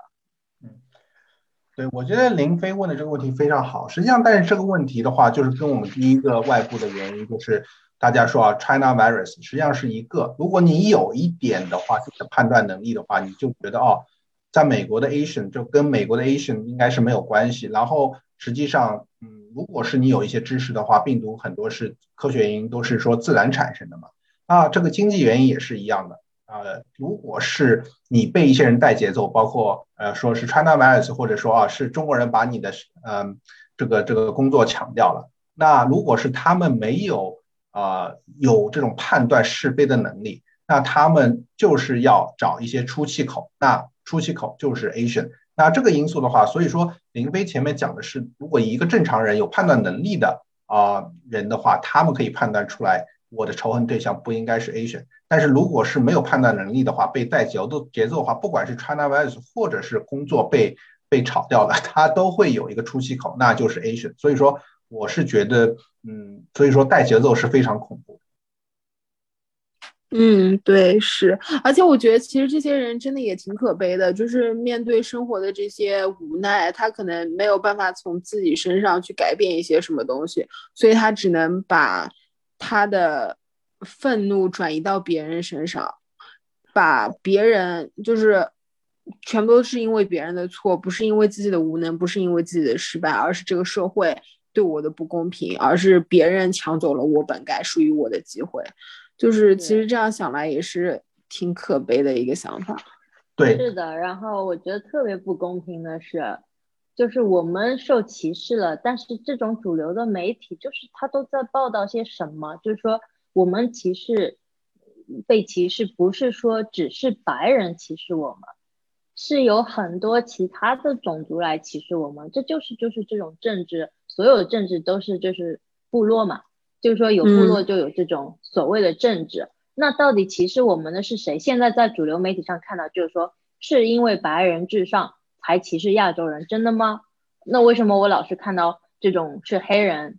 对，我觉得林飞问的这个问题非常好。实际上，但是这个问题的话，就是跟我们第一个外部的原因，就是大家说啊，China virus 实际上是一个。如果你有一点的话，这个判断能力的话，你就觉得哦。在美国的 Asian 就跟美国的 Asian 应该是没有关系。然后实际上，嗯，如果是你有一些知识的话，病毒很多是科学原因都是说自然产生的嘛。啊，这个经济原因也是一样的。呃，如果是你被一些人带节奏，包括呃说是 China virus，或者说啊是中国人把你的嗯这个这个工作抢掉了，那如果是他们没有啊有这种判断是非的能力，那他们就是要找一些出气口。那出气口就是 Asian，那这个因素的话，所以说林飞前面讲的是，如果一个正常人有判断能力的啊人的话，他们可以判断出来我的仇恨对象不应该是 Asian。但是如果是没有判断能力的话，被带节奏节奏的话，不管是 China virus 或者是工作被被炒掉了，他都会有一个出气口，那就是 Asian。所以说我是觉得，嗯，所以说带节奏是非常恐怖。嗯，对，是，而且我觉得其实这些人真的也挺可悲的，就是面对生活的这些无奈，他可能没有办法从自己身上去改变一些什么东西，所以他只能把他的愤怒转移到别人身上，把别人就是全部都是因为别人的错，不是因为自己的无能，不是因为自己的失败，而是这个社会对我的不公平，而是别人抢走了我本该属于我的机会。就是其实这样想来也是挺可悲的一个想法，对，是的。然后我觉得特别不公平的是，就是我们受歧视了，但是这种主流的媒体就是他都在报道些什么？就是说我们歧视被歧视，不是说只是白人歧视我们，是有很多其他的种族来歧视我们。这就是就是这种政治，所有的政治都是就是部落嘛。就是说有部落就有这种所谓的政治，那到底歧视我们的是谁？现在在主流媒体上看到，就是说是因为白人至上还歧视亚洲人，真的吗？那为什么我老是看到这种是黑人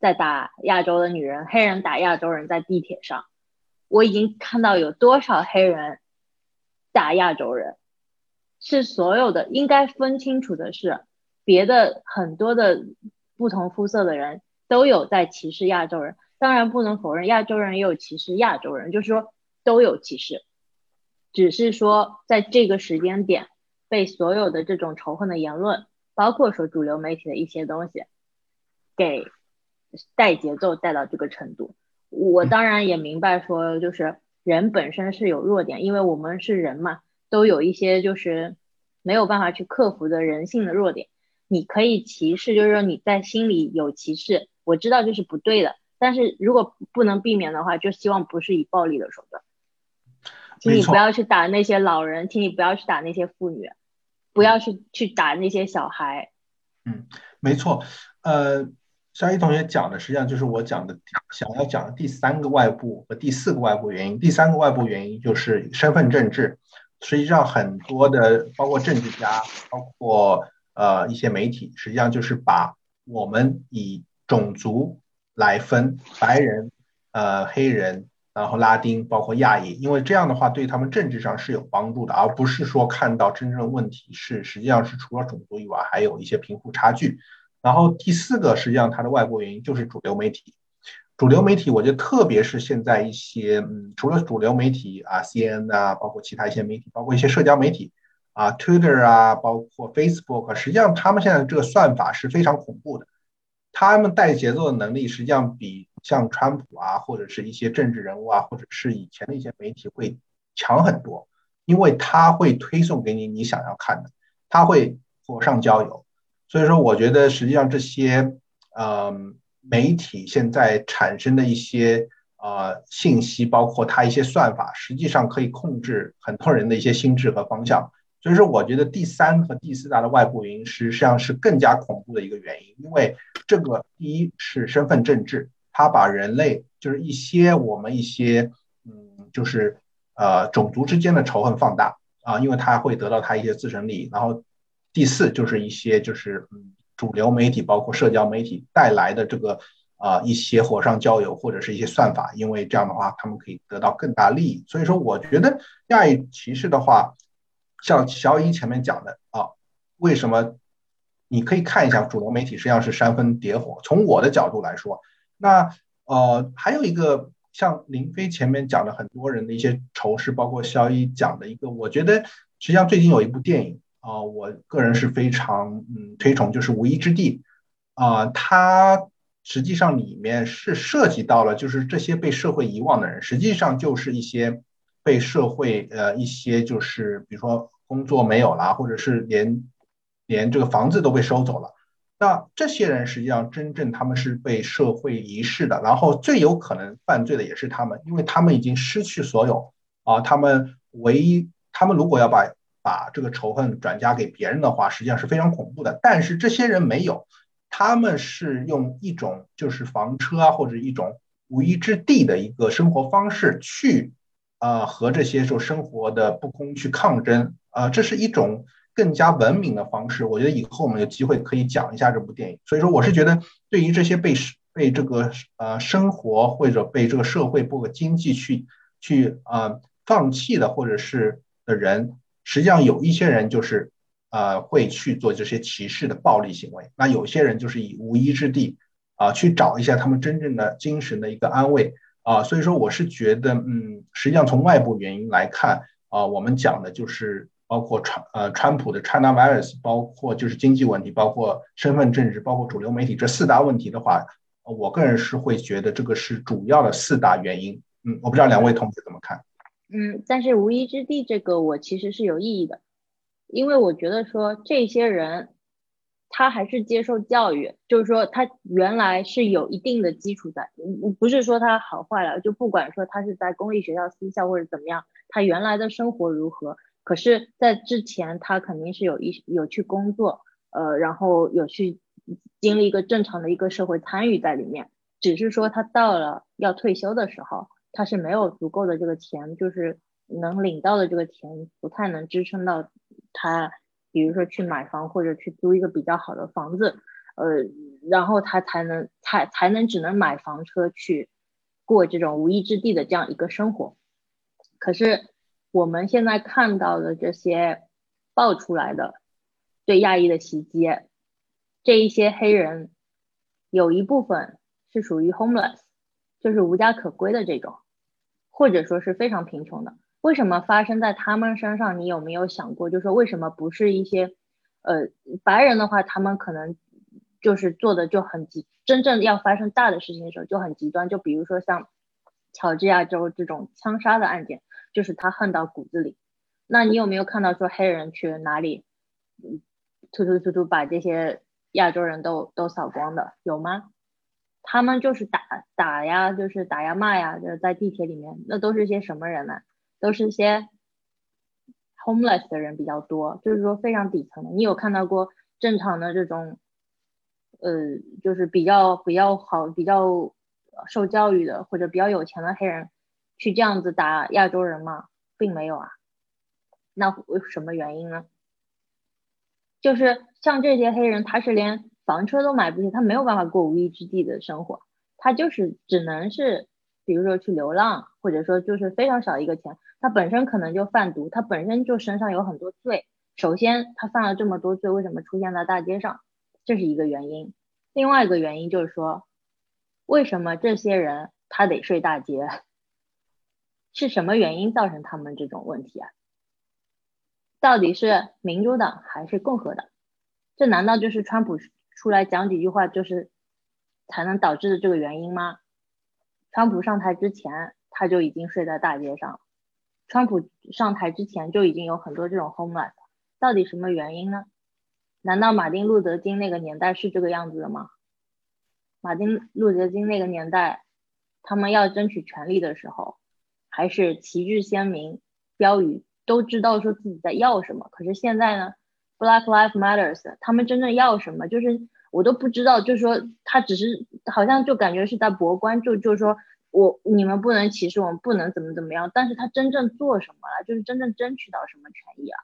在打亚洲的女人，黑人打亚洲人在地铁上？我已经看到有多少黑人打亚洲人，是所有的应该分清楚的是，别的很多的不同肤色的人。都有在歧视亚洲人，当然不能否认亚洲人也有歧视亚洲人，就是说都有歧视，只是说在这个时间点被所有的这种仇恨的言论，包括说主流媒体的一些东西给带节奏带到这个程度。我当然也明白说，就是人本身是有弱点，因为我们是人嘛，都有一些就是没有办法去克服的人性的弱点。你可以歧视，就是说你在心里有歧视，我知道这是不对的。但是如果不能避免的话，就希望不是以暴力的手段。请你不要去打那些老人，请你不要去打那些妇女，不要去去打那些小孩。嗯，没错。呃，肖一同学讲的实际上就是我讲的想要讲的第三个外部和第四个外部原因。第三个外部原因就是身份政治。实际上很多的，包括政治家，包括呃一些媒体，实际上就是把我们以种族来分，白人、呃黑人。然后拉丁包括亚裔，因为这样的话对他们政治上是有帮助的，而不是说看到真正的问题是实际上是除了种族以外还有一些贫富差距。然后第四个实际上它的外部原因就是主流媒体，主流媒体我觉得特别是现在一些嗯除了主流媒体啊 CNN 啊，包括其他一些媒体，包括一些社交媒体啊 Twitter 啊，包括 Facebook，实际上他们现在这个算法是非常恐怖的，他们带节奏的能力实际上比。像川普啊，或者是一些政治人物啊，或者是以前的一些媒体会强很多，因为他会推送给你你想要看的，他会火上浇油。所以说，我觉得实际上这些呃媒体现在产生的一些呃信息，包括它一些算法，实际上可以控制很多人的一些心智和方向。所以说，我觉得第三和第四大的外部原因实际上是更加恐怖的一个原因，因为这个第一是身份政治。他把人类就是一些我们一些嗯，就是呃种族之间的仇恨放大啊，因为他会得到他一些自身利益。然后第四就是一些就是嗯主流媒体包括社交媒体带来的这个啊一些火上浇油或者是一些算法，因为这样的话他们可以得到更大利益。所以说，我觉得亚裔歧视的话，像小伊前面讲的啊，为什么你可以看一下主流媒体实际上是煽风点火。从我的角度来说。那呃，还有一个像林飞前面讲的很多人的一些仇视，包括肖一讲的一个，我觉得实际上最近有一部电影啊，我个人是非常嗯推崇，就是《无依之地》啊，它实际上里面是涉及到了，就是这些被社会遗忘的人，实际上就是一些被社会呃一些就是比如说工作没有了，或者是连连这个房子都被收走了。那这些人实际上真正他们是被社会遗失的，然后最有可能犯罪的也是他们，因为他们已经失去所有啊。他们唯一，他们如果要把把这个仇恨转嫁给别人的话，实际上是非常恐怖的。但是这些人没有，他们是用一种就是房车啊，或者一种无依之地的一个生活方式去啊和这些受生活的不公去抗争啊，这是一种。更加文明的方式，我觉得以后我们有机会可以讲一下这部电影。所以说，我是觉得对于这些被被这个呃生活或者被这个社会包括经济去去啊放弃的或者是的人，实际上有一些人就是呃会去做这些歧视的暴力行为。那有些人就是以无依之地啊去找一下他们真正的精神的一个安慰啊。所以说，我是觉得嗯，实际上从外部原因来看啊，我们讲的就是。包括川呃川普的 China Virus，包括就是经济问题，包括身份政治，包括主流媒体这四大问题的话，我个人是会觉得这个是主要的四大原因。嗯，我不知道两位同学怎么看？嗯，但是无依之地这个我其实是有异议的，因为我觉得说这些人他还是接受教育，就是说他原来是有一定的基础在，不是说他好坏了，就不管说他是在公立学校、私校或者怎么样，他原来的生活如何。可是，在之前，他肯定是有一有去工作，呃，然后有去经历一个正常的一个社会参与在里面。只是说，他到了要退休的时候，他是没有足够的这个钱，就是能领到的这个钱不太能支撑到他，比如说去买房或者去租一个比较好的房子，呃，然后他才能才才能只能买房车去过这种无依之地的这样一个生活。可是。我们现在看到的这些爆出来的对亚裔的袭击，这一些黑人有一部分是属于 homeless，就是无家可归的这种，或者说是非常贫穷的。为什么发生在他们身上？你有没有想过，就是说为什么不是一些呃白人的话，他们可能就是做的就很极，真正要发生大的事情的时候就很极端。就比如说像乔治亚州这种枪杀的案件，就是他恨到骨子里。那你有没有看到说黑人去哪里，突突突突把这些亚洲人都都扫光的有吗？他们就是打打呀，就是打呀骂呀，就是在地铁里面，那都是些什么人呢？都是些 homeless 的人比较多，就是说非常底层的。你有看到过正常的这种？呃，就是比较比较好、比较受教育的或者比较有钱的黑人，去这样子打亚洲人吗？并没有啊。那为什么原因呢？就是像这些黑人，他是连房车都买不起，他没有办法过无依之地的生活，他就是只能是，比如说去流浪，或者说就是非常少一个钱，他本身可能就贩毒，他本身就身上有很多罪。首先，他犯了这么多罪，为什么出现在大街上？这是一个原因，另外一个原因就是说，为什么这些人他得睡大街？是什么原因造成他们这种问题啊？到底是民主党还是共和党？这难道就是川普出来讲几句话就是才能导致的这个原因吗？川普上台之前他就已经睡在大街上，川普上台之前就已经有很多这种 homeless，到底什么原因呢？难道马丁路德金那个年代是这个样子的吗？马丁路德金那个年代，他们要争取权利的时候，还是旗帜鲜明，标语都知道说自己在要什么。可是现在呢，Black Lives Matters，他们真正要什么？就是我都不知道。就是说，他只是好像就感觉是在博关注，就是说我你们不能歧视我们，不能怎么怎么样。但是他真正做什么了？就是真正争取到什么权益啊？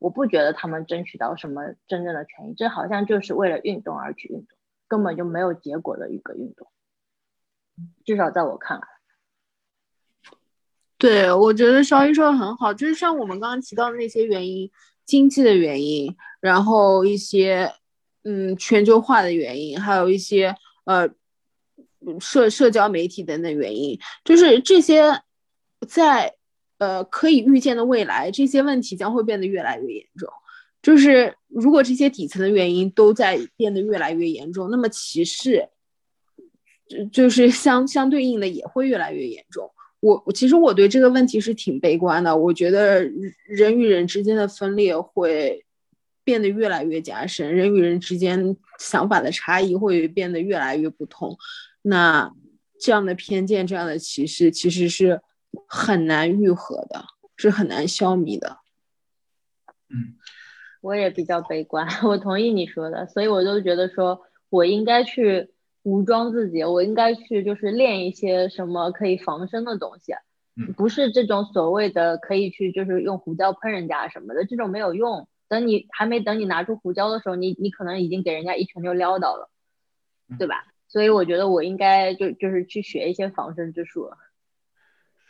我不觉得他们争取到什么真正的权益，这好像就是为了运动而去运动，根本就没有结果的一个运动。至少在我看来，对我觉得肖医说的很好，就是像我们刚刚提到的那些原因，经济的原因，然后一些嗯全球化的原因，还有一些呃社社交媒体等等原因，就是这些在。呃，可以预见的未来，这些问题将会变得越来越严重。就是如果这些底层的原因都在变得越来越严重，那么歧视，就就是相相对应的也会越来越严重。我其实我对这个问题是挺悲观的。我觉得人与人之间的分裂会变得越来越加深，人与人之间想法的差异会变得越来越不同。那这样的偏见，这样的歧视，其实是。很难愈合的，是很难消弭的。嗯，我也比较悲观，我同意你说的，所以我就觉得说，我应该去武装自己，我应该去就是练一些什么可以防身的东西，不是这种所谓的可以去就是用胡椒喷人家什么的，这种没有用。等你还没等你拿出胡椒的时候，你你可能已经给人家一拳就撩到了，对吧？所以我觉得我应该就就是去学一些防身之术。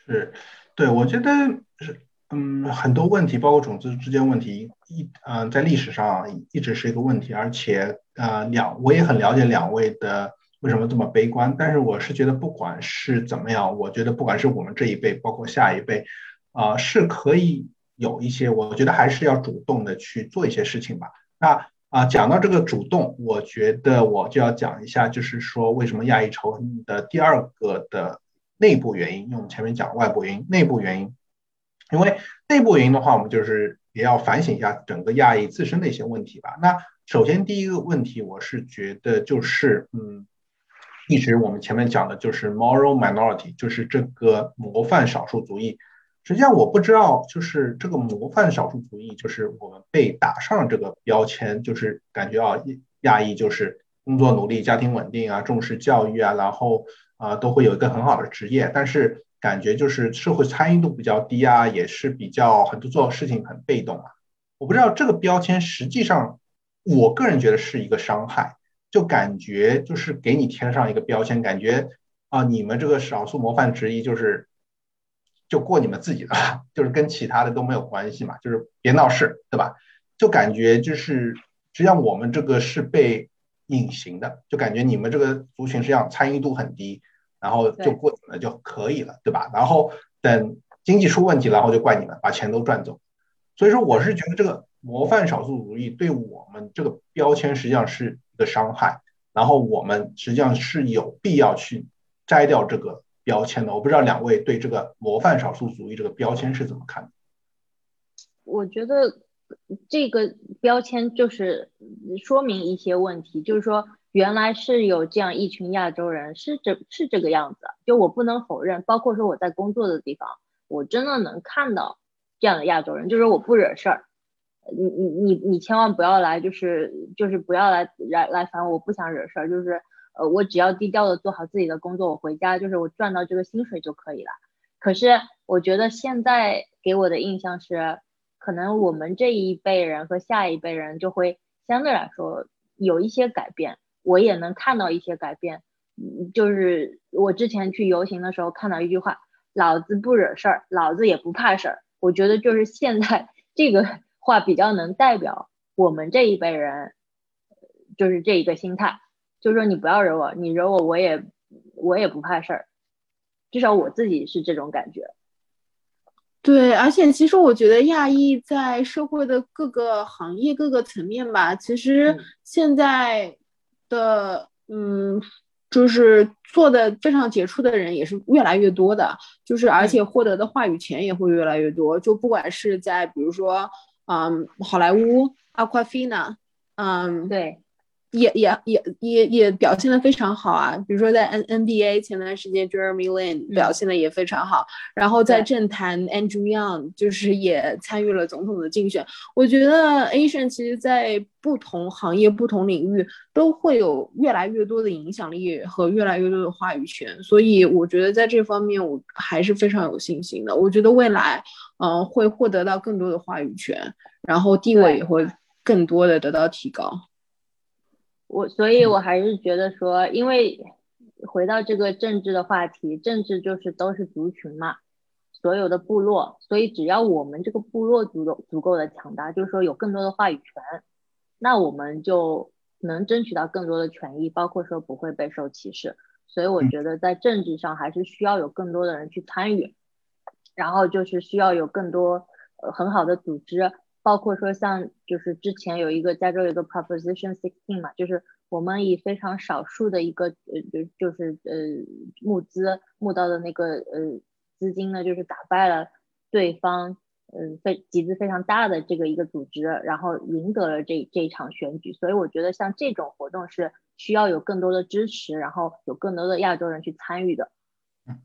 是，对，我觉得是，嗯，很多问题，包括种族之间问题，一，嗯，在历史上一直是一个问题，而且，呃，两，我也很了解两位的为什么这么悲观，但是我是觉得，不管是怎么样，我觉得不管是我们这一辈，包括下一辈，啊，是可以有一些，我觉得还是要主动的去做一些事情吧。那，啊，讲到这个主动，我觉得我就要讲一下，就是说为什么亚裔仇恨的第二个的。内部原因，因为我们前面讲外部原因，内部原因，因为内部原因的话，我们就是也要反省一下整个亚裔自身的一些问题吧。那首先第一个问题，我是觉得就是，嗯，一直我们前面讲的就是 moral minority，就是这个模范少数族裔。实际上我不知道，就是这个模范少数族裔，就是我们被打上这个标签，就是感觉啊，亚裔就是工作努力、家庭稳定啊、重视教育啊，然后。啊，都会有一个很好的职业，但是感觉就是社会参与度比较低啊，也是比较很多做事情很被动啊。我不知道这个标签实际上，我个人觉得是一个伤害，就感觉就是给你添上一个标签，感觉啊，你们这个少数模范之一就是就过你们自己的，就是跟其他的都没有关系嘛，就是别闹事，对吧？就感觉就是实际上我们这个是被。隐形的，就感觉你们这个族群实际上参与度很低，然后就过你们就可以了，对吧？然后等经济出问题，然后就怪你们把钱都赚走。所以说，我是觉得这个模范少数主义对我们这个标签实际上是一个伤害，然后我们实际上是有必要去摘掉这个标签的。我不知道两位对这个模范少数族裔这个标签是怎么看？我觉得这个标签就是说明一些问题，就是说原来是有这样一群亚洲人，是这是这个样子。就我不能否认，包括说我在工作的地方，我真的能看到这样的亚洲人，就是我不惹事儿。你你你你千万不要来，就是就是不要来来来烦我，我不想惹事儿，就是呃我只要低调的做好自己的工作，我回家就是我赚到这个薪水就可以了。可是我觉得现在给我的印象是。可能我们这一辈人和下一辈人就会相对来说有一些改变，我也能看到一些改变。就是我之前去游行的时候看到一句话：“老子不惹事儿，老子也不怕事儿。”我觉得就是现在这个话比较能代表我们这一辈人，就是这一个心态，就是说你不要惹我，你惹我我也我也不怕事儿，至少我自己是这种感觉。对，而且其实我觉得亚裔在社会的各个行业、各个层面吧，其实现在的嗯，就是做的非常杰出的人也是越来越多的，就是而且获得的话语权也会越来越多。就不管是在比如说，嗯，好莱坞，Aquafina，嗯，对。也也也也也表现的非常好啊，比如说在 N NBA 前段时间，Jeremy Lin 表现的也非常好。然后在政坛，Andrew Yang 就是也参与了总统的竞选。我觉得 Asian 其实在不同行业、不同领域都会有越来越多的影响力和越来越多的话语权。所以我觉得在这方面我还是非常有信心的。我觉得未来，嗯，会获得到更多的话语权，然后地位也会更多的得到提高。我所以，我还是觉得说，因为回到这个政治的话题，政治就是都是族群嘛，所有的部落，所以只要我们这个部落足够足够的强大，就是说有更多的话语权，那我们就能争取到更多的权益，包括说不会被受歧视。所以我觉得在政治上还是需要有更多的人去参与，然后就是需要有更多呃很好的组织。包括说像就是之前有一个加州有一个 Proposition Sixteen 嘛，就是我们以非常少数的一个呃就就是呃募资募到的那个呃资金呢，就是打败了对方嗯非集资非常大的这个一个组织，然后赢得了这这一场选举。所以我觉得像这种活动是需要有更多的支持，然后有更多的亚洲人去参与的。嗯，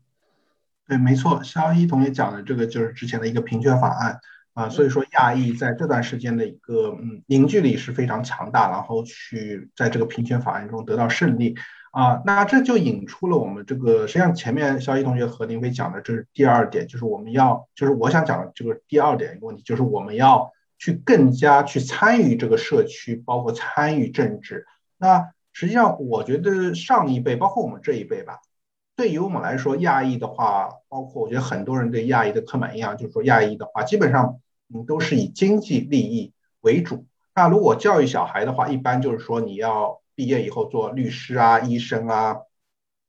对，没错，肖一同学讲的这个就是之前的一个平权法案。啊，所以说亚裔在这段时间的一个嗯凝聚力是非常强大，然后去在这个平权法案中得到胜利啊，那这就引出了我们这个实际上前面肖一同学和林飞讲的这是第二点，就是我们要就是我想讲的这个第二点一个问题，就是我们要去更加去参与这个社区，包括参与政治。那实际上我觉得上一辈，包括我们这一辈吧。对于我们来说，亚裔的话，包括我觉得很多人对亚裔的刻板印象，就是说亚裔的话，基本上嗯都是以经济利益为主。那如果教育小孩的话，一般就是说你要毕业以后做律师啊、医生啊，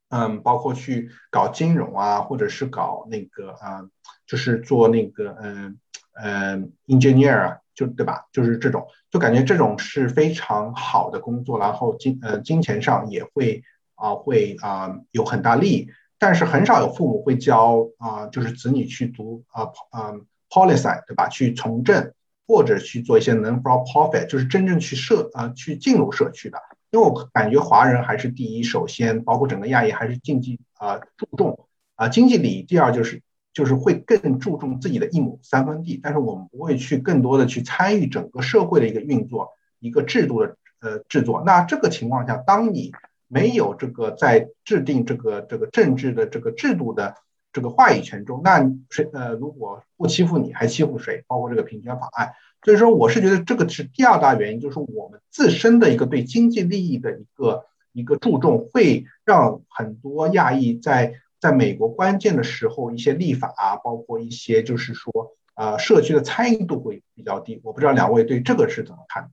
嗯，包括去搞金融啊，或者是搞那个啊，就是做那个嗯嗯 engineer 啊，就对吧？就是这种，就感觉这种是非常好的工作，然后金呃金钱上也会。啊，会啊有很大利益，但是很少有父母会教啊，就是子女去读啊啊 policy，对吧？去从政或者去做一些 non for profit，就是真正去社啊去进入社区的。因为我感觉华人还是第一，首先包括整个亚裔还是经济啊注重啊经济利益，第二就是就是会更注重自己的一亩三分地，但是我们不会去更多的去参与整个社会的一个运作，一个制度的呃制作。那这个情况下，当你没有这个在制定这个这个政治的这个制度的这个话语权中，那谁呃如果不欺负你还欺负谁？包括这个平权法案，所以说我是觉得这个是第二大原因，就是我们自身的一个对经济利益的一个一个注重，会让很多亚裔在在美国关键的时候一些立法啊，包括一些就是说呃社区的参与度会比较低。我不知道两位对这个是怎么看？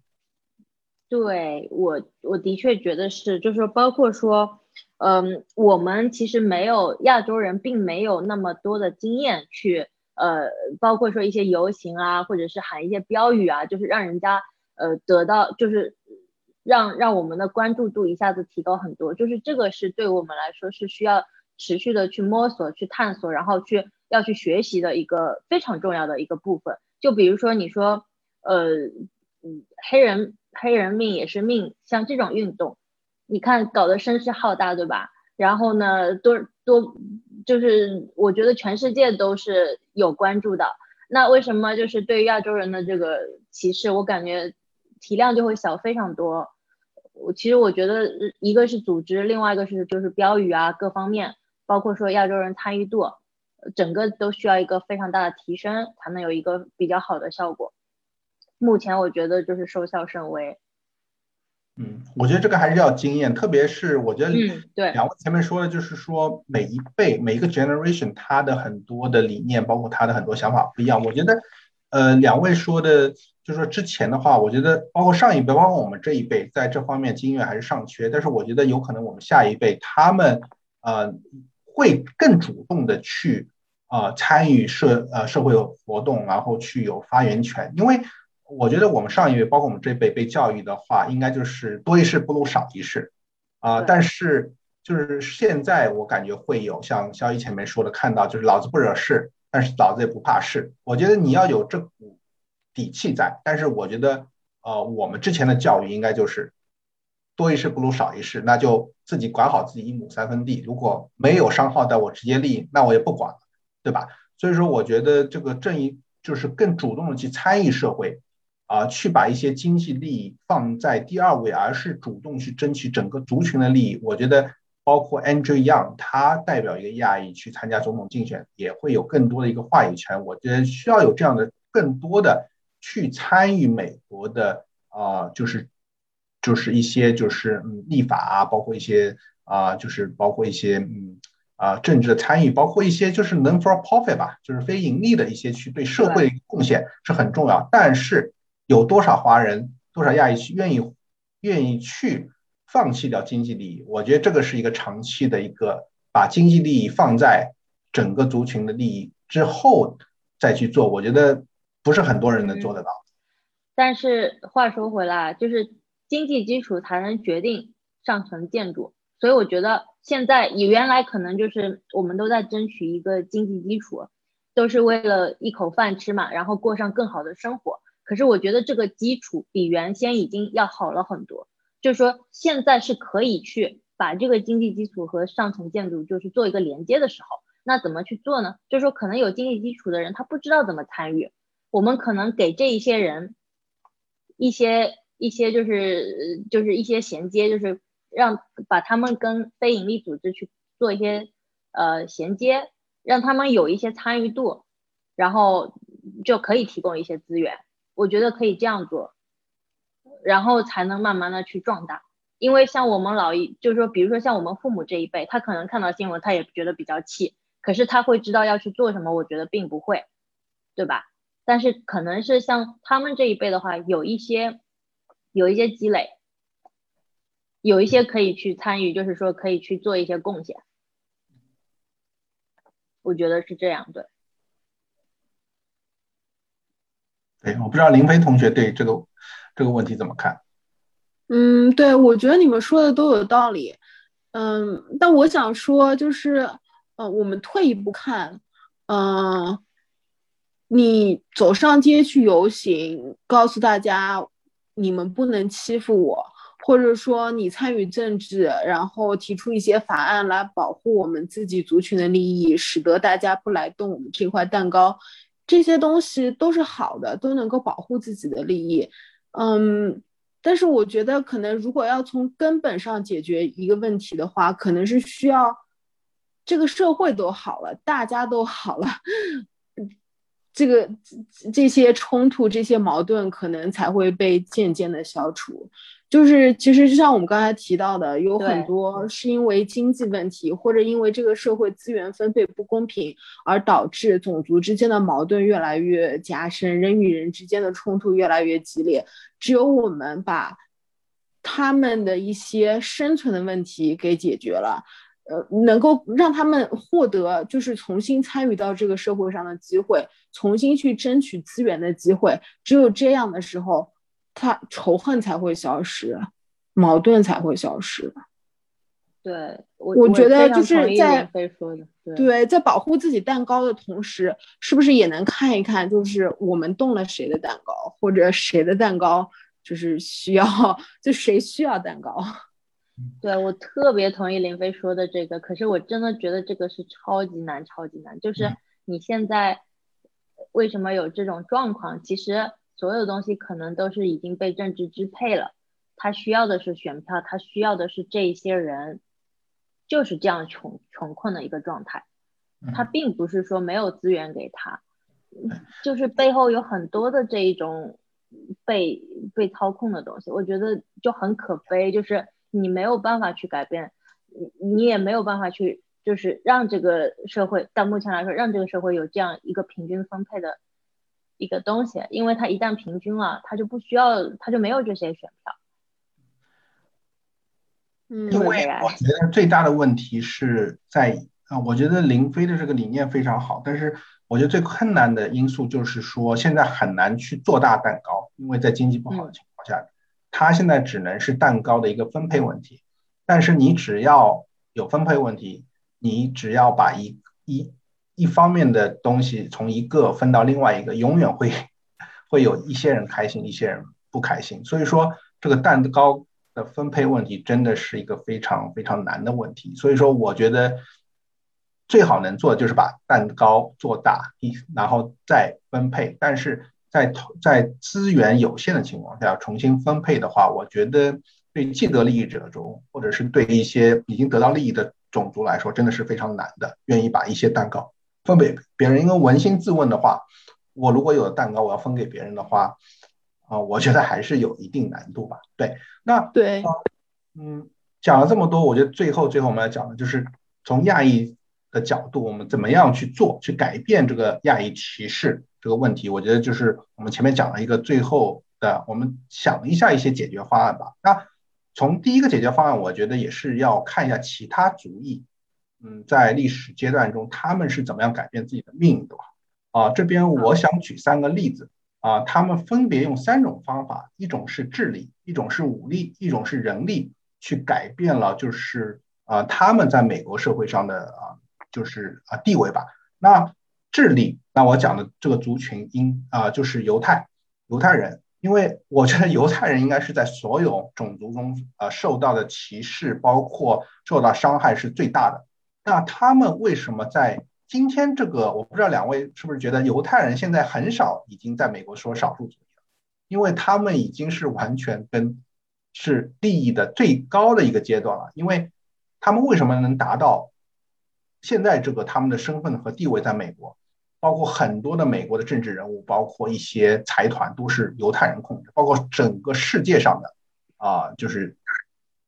对我，我的确觉得是，就是说，包括说，嗯，我们其实没有亚洲人，并没有那么多的经验去，呃，包括说一些游行啊，或者是喊一些标语啊，就是让人家，呃，得到，就是让让我们的关注度一下子提高很多。就是这个是对我们来说是需要持续的去摸索、去探索，然后去要去学习的一个非常重要的一个部分。就比如说你说，呃，嗯，黑人黑人命也是命，像这种运动，你看搞得声势浩大，对吧？然后呢，多多就是我觉得全世界都是有关注的。那为什么就是对亚洲人的这个歧视，我感觉体量就会小非常多。我其实我觉得一个是组织，另外一个是就是标语啊，各方面，包括说亚洲人参与度。整个都需要一个非常大的提升，才能有一个比较好的效果。目前我觉得就是收效甚微。嗯，我觉得这个还是要经验，特别是我觉得，嗯，对，两位前面说的就是说每一辈每一个 generation 他的很多的理念，包括他的很多想法不一样。我觉得，呃，两位说的，就是说之前的话，我觉得包括上一辈，包括我们这一辈，在这方面经验还是尚缺。但是我觉得有可能我们下一辈他们，呃。会更主动的去啊参与社呃社会活动，然后去有发言权。因为我觉得我们上一辈，包括我们这辈被教育的话，应该就是多一事不如少一事啊。但是就是现在我感觉会有像肖一前面说的，看到就是老子不惹事，但是老子也不怕事。我觉得你要有这股底气在。但是我觉得呃我们之前的教育应该就是。多一事不如少一事，那就自己管好自己一亩三分地。如果没有伤害到我直接利益，那我也不管了，对吧？所以说，我觉得这个正义就是更主动的去参与社会，啊，去把一些经济利益放在第二位，而是主动去争取整个族群的利益。我觉得，包括 Andrew Young，他代表一个亚裔去参加总统竞选，也会有更多的一个话语权。我觉得需要有这样的更多的去参与美国的啊，就是。就是一些就是嗯立法啊，包括一些啊，就是包括一些嗯啊政治的参与，包括一些就是 non for profit 吧，就是非盈利的一些去对社会贡献是很重要。但是有多少华人、多少亚裔去愿意愿意去放弃掉经济利益？我觉得这个是一个长期的一个把经济利益放在整个族群的利益之后再去做，我觉得不是很多人能做得到。但是话说回来，就是。经济基础才能决定上层建筑，所以我觉得现在以原来可能就是我们都在争取一个经济基础，都是为了一口饭吃嘛，然后过上更好的生活。可是我觉得这个基础比原先已经要好了很多，就是说现在是可以去把这个经济基础和上层建筑就是做一个连接的时候，那怎么去做呢？就是说可能有经济基础的人他不知道怎么参与，我们可能给这一些人一些。一些就是就是一些衔接，就是让把他们跟非盈利组织去做一些呃衔接，让他们有一些参与度，然后就可以提供一些资源。我觉得可以这样做，然后才能慢慢的去壮大。因为像我们老一，就是说，比如说像我们父母这一辈，他可能看到新闻，他也觉得比较气，可是他会知道要去做什么。我觉得并不会，对吧？但是可能是像他们这一辈的话，有一些。有一些积累，有一些可以去参与，就是说可以去做一些贡献，我觉得是这样对。对，我不知道林飞同学对这个这个问题怎么看？嗯，对，我觉得你们说的都有道理。嗯，但我想说，就是呃，我们退一步看，嗯，你走上街去游行，告诉大家。你们不能欺负我，或者说你参与政治，然后提出一些法案来保护我们自己族群的利益，使得大家不来动我们这块蛋糕，这些东西都是好的，都能够保护自己的利益。嗯，但是我觉得可能如果要从根本上解决一个问题的话，可能是需要这个社会都好了，大家都好了。这个这些冲突、这些矛盾可能才会被渐渐的消除。就是其实就像我们刚才提到的，有很多是因为经济问题，或者因为这个社会资源分配不公平，而导致种族之间的矛盾越来越加深，人与人之间的冲突越来越激烈。只有我们把他们的一些生存的问题给解决了。呃，能够让他们获得就是重新参与到这个社会上的机会，重新去争取资源的机会，只有这样的时候，他仇恨才会消失。矛盾才会消失。对我，我觉得就是在对，在保护自己蛋糕的同时，是不是也能看一看，就是我们动了谁的蛋糕，或者谁的蛋糕就是需要，就谁需要蛋糕？对我特别同意林飞说的这个，可是我真的觉得这个是超级难，超级难。就是你现在为什么有这种状况？其实所有东西可能都是已经被政治支配了，他需要的是选票，他需要的是这些人。就是这样穷穷困的一个状态，他并不是说没有资源给他，就是背后有很多的这一种被被操控的东西，我觉得就很可悲，就是你没有办法去改变，你你也没有办法去就是让这个社会到目前来说让这个社会有这样一个平均分配的一个东西，因为它一旦平均了，它就不需要，它就没有这些选票。因为我觉得最大的问题是在啊，我觉得林飞的这个理念非常好，但是我觉得最困难的因素就是说现在很难去做大蛋糕，因为在经济不好的情况下，它现在只能是蛋糕的一个分配问题。但是你只要有分配问题，你只要把一一一方面的东西从一个分到另外一个，永远会会有一些人开心，一些人不开心。所以说这个蛋糕。的分配问题真的是一个非常非常难的问题，所以说我觉得最好能做的就是把蛋糕做大，然后再分配。但是在在资源有限的情况下重新分配的话，我觉得对既得利益者中，或者是对一些已经得到利益的种族来说，真的是非常难的。愿意把一些蛋糕分给别人，因为扪心自问的话，我如果有蛋糕我要分给别人的话。啊，我觉得还是有一定难度吧。对，那对，嗯，讲了这么多，我觉得最后最后我们要讲的就是从亚裔的角度，我们怎么样去做，去改变这个亚裔歧视这个问题。我觉得就是我们前面讲了一个最后的，我们想一下一些解决方案吧。那从第一个解决方案，我觉得也是要看一下其他族裔，嗯，在历史阶段中他们是怎么样改变自己的命运的。啊，这边我想举三个例子。啊，他们分别用三种方法，一种是智力，一种是武力，一种是人力，去改变了就是啊他们在美国社会上的啊就是啊地位吧。那智力，那我讲的这个族群应啊就是犹太犹太人，因为我觉得犹太人应该是在所有种族中啊受到的歧视，包括受到伤害是最大的。那他们为什么在？今天这个我不知道两位是不是觉得犹太人现在很少已经在美国说少数族裔了，因为他们已经是完全跟是利益的最高的一个阶段了。因为他们为什么能达到现在这个他们的身份和地位在美国，包括很多的美国的政治人物，包括一些财团都是犹太人控制，包括整个世界上的啊就是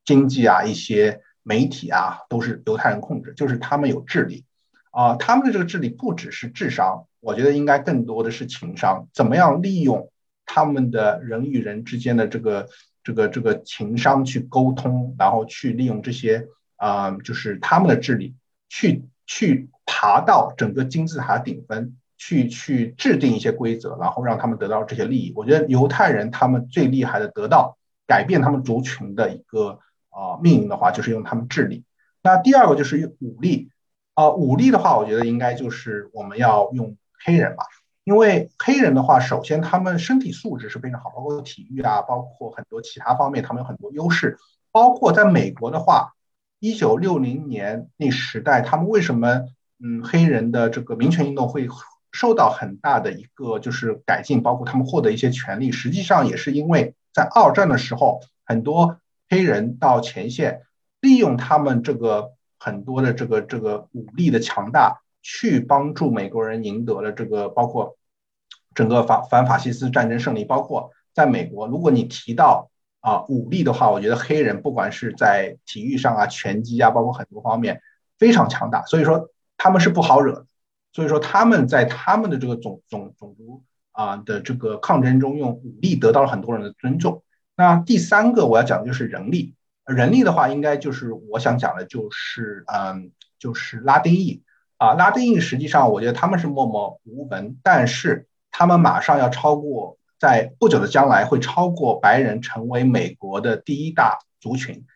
经济啊一些媒体啊都是犹太人控制，就是他们有智力。啊，他们的这个智力不只是智商，我觉得应该更多的是情商。怎么样利用他们的人与人之间的这个、这个、这个情商去沟通，然后去利用这些啊，就是他们的智力去去爬到整个金字塔顶峰，去去制定一些规则，然后让他们得到这些利益。我觉得犹太人他们最厉害的得到改变他们族群的一个啊命运的话，就是用他们智力。那第二个就是用武力。啊，武力的话，我觉得应该就是我们要用黑人吧，因为黑人的话，首先他们身体素质是非常好，包括体育啊，包括很多其他方面，他们有很多优势。包括在美国的话，一九六零年那时代，他们为什么嗯黑人的这个民权运动会受到很大的一个就是改进，包括他们获得一些权利，实际上也是因为在二战的时候，很多黑人到前线，利用他们这个。很多的这个这个武力的强大，去帮助美国人赢得了这个包括整个法反法西斯战争胜利，包括在美国，如果你提到啊武力的话，我觉得黑人不管是在体育上啊、拳击啊，包括很多方面非常强大，所以说他们是不好惹的，所以说他们在他们的这个种种种族啊的这个抗争中，用武力得到了很多人的尊重。那第三个我要讲的就是人力。人力的话，应该就是我想讲的，就是嗯，就是拉丁裔啊。拉丁裔实际上，我觉得他们是默默无闻，但是他们马上要超过，在不久的将来会超过白人，成为美国的第一大族群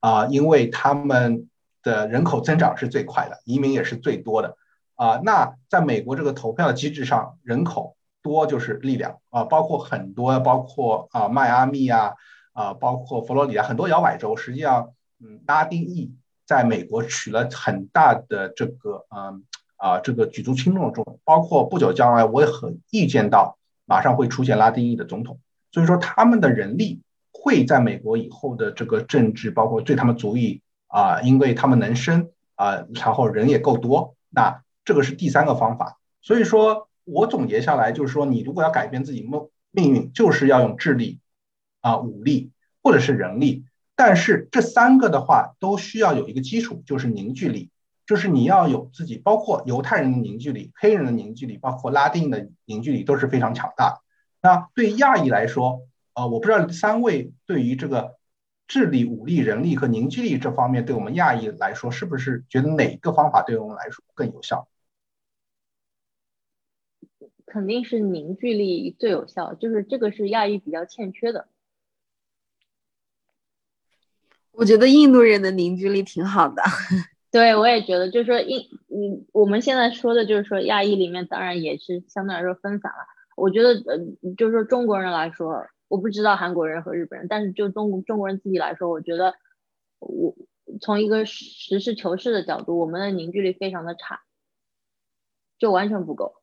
啊，因为他们的人口增长是最快的，移民也是最多的啊。那在美国这个投票机制上，人口多就是力量啊，包括很多，包括啊迈阿密啊啊，包括佛罗里达很多摇摆州，实际上嗯拉丁裔在美国取了很大的这个嗯啊这个举足轻重的作用，包括不久将来我也很预见到马上会出现拉丁裔的总统，所以说他们的人力。会在美国以后的这个政治，包括对他们足以啊，因为他们能生啊，然后人也够多，那这个是第三个方法。所以说我总结下来就是说，你如果要改变自己命命运，就是要用智力啊、武力或者是人力。但是这三个的话都需要有一个基础，就是凝聚力，就是你要有自己，包括犹太人的凝聚力、黑人的凝聚力，包括拉丁的凝聚力都是非常强大的。那对亚裔来说，呃，我不知道三位对于这个智力、武力、人力和凝聚力这方面，对我们亚裔来说，是不是觉得哪个方法对我们来说更有效？肯定是凝聚力最有效，就是这个是亚裔比较欠缺的。我觉得印度人的凝聚力挺好的。对，我也觉得，就是说印，嗯，我们现在说的就是说亚裔里面，当然也是相对来说分散了。我觉得，呃，就是说中国人来说。我不知道韩国人和日本人，但是就中中国人自己来说，我觉得我从一个实事求是的角度，我们的凝聚力非常的差，就完全不够。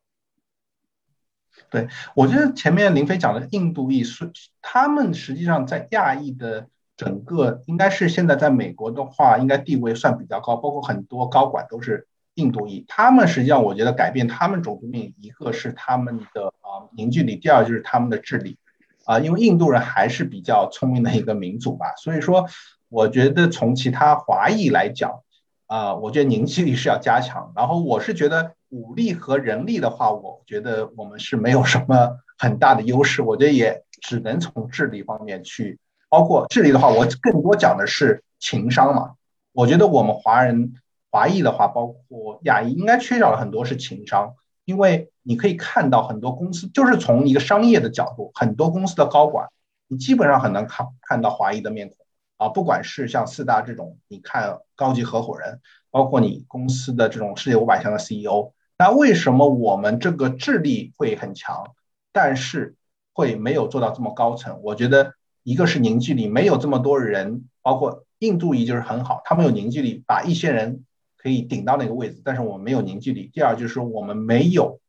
对，我觉得前面林飞讲的印度裔，是他们实际上在亚裔的整个，应该是现在在美国的话，应该地位算比较高，包括很多高管都是印度裔。他们实际上，我觉得改变他们种族命，一个是他们的啊凝聚力，第二就是他们的智力。啊，因为印度人还是比较聪明的一个民族吧，所以说，我觉得从其他华裔来讲，啊，我觉得凝聚力是要加强。然后我是觉得武力和人力的话，我觉得我们是没有什么很大的优势，我觉得也只能从智力方面去，包括智力的话，我更多讲的是情商嘛。我觉得我们华人华裔的话，包括亚裔，应该缺少了很多是情商。因为你可以看到很多公司，就是从一个商业的角度，很多公司的高管，你基本上很难看看到华裔的面孔啊。不管是像四大这种，你看高级合伙人，包括你公司的这种世界五百强的 CEO，那为什么我们这个智力会很强，但是会没有做到这么高层？我觉得一个是凝聚力，没有这么多人，包括印度裔就是很好，他们有凝聚力，把一些人。可以顶到那个位置，但是我们没有凝聚力。第二就是我们没有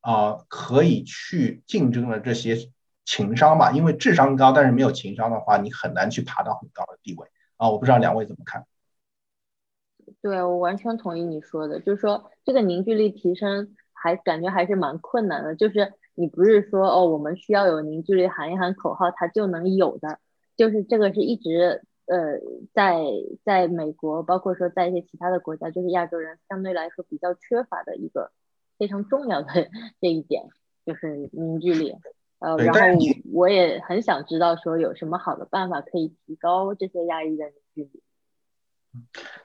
啊可以去竞争的这些情商吧，因为智商高，但是没有情商的话，你很难去爬到很高的地位啊。我不知道两位怎么看？对我完全同意你说的，就是说这个凝聚力提升还感觉还是蛮困难的。就是你不是说哦，我们需要有凝聚力，喊一喊口号，它就能有的。就是这个是一直。呃，在在美国，包括说在一些其他的国家，就是亚洲人相对来说比较缺乏的一个非常重要的这一点，就是凝聚力。呃，然后我也很想知道说有什么好的办法可以提高这些亚裔的凝聚力。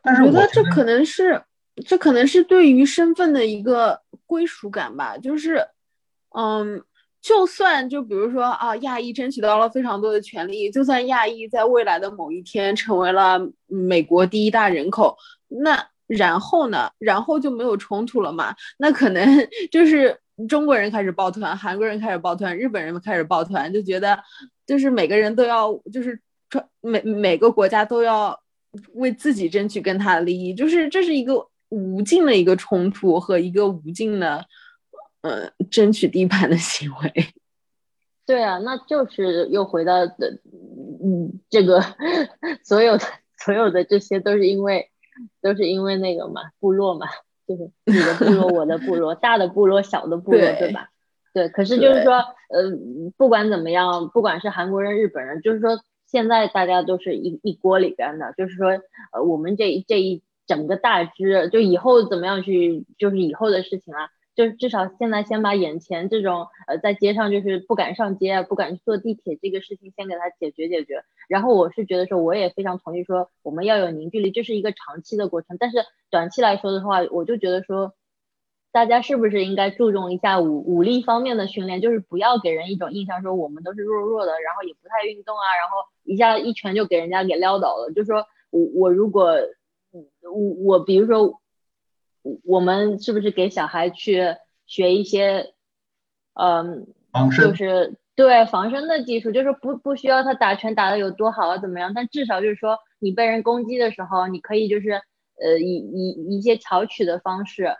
但是我觉得这可能是这可能是对于身份的一个归属感吧，就是嗯。就算就比如说啊，亚裔争取到了非常多的权利，就算亚裔在未来的某一天成为了美国第一大人口，那然后呢？然后就没有冲突了嘛？那可能 就是中国人开始抱团，韩国人开始抱团，日本人开始抱团，就觉得就是每个人都要就是每每个国家都要为自己争取跟他的利益，就是这是一个无尽的一个冲突和一个无尽的。呃，争取地盘的行为，对啊，那就是又回到的，嗯，这个 所有的所有的这些都是因为都是因为那个嘛，部落嘛，就是你的部落，我的部落，大的部落，小的部落，对吧？对，可是就是说，呃，不管怎么样，不管是韩国人、日本人，就是说现在大家都是一一锅里边的，就是说，呃，我们这这一整个大支，就以后怎么样去，就是以后的事情啊。就是至少现在先把眼前这种呃在街上就是不敢上街啊、不敢坐地铁这个事情先给他解决解决。然后我是觉得说，我也非常同意说我们要有凝聚力，这是一个长期的过程。但是短期来说的话，我就觉得说，大家是不是应该注重一下武武力方面的训练，就是不要给人一种印象说我们都是弱弱的，然后也不太运动啊，然后一下一拳就给人家给撂倒了。就说我我如果我我比如说我们是不是给小孩去学一些嗯，就是对防身的技术，就是不不需要他打拳打的有多好啊怎么样，但至少就是说你被人攻击的时候，你可以就是呃以以一些巧取的方式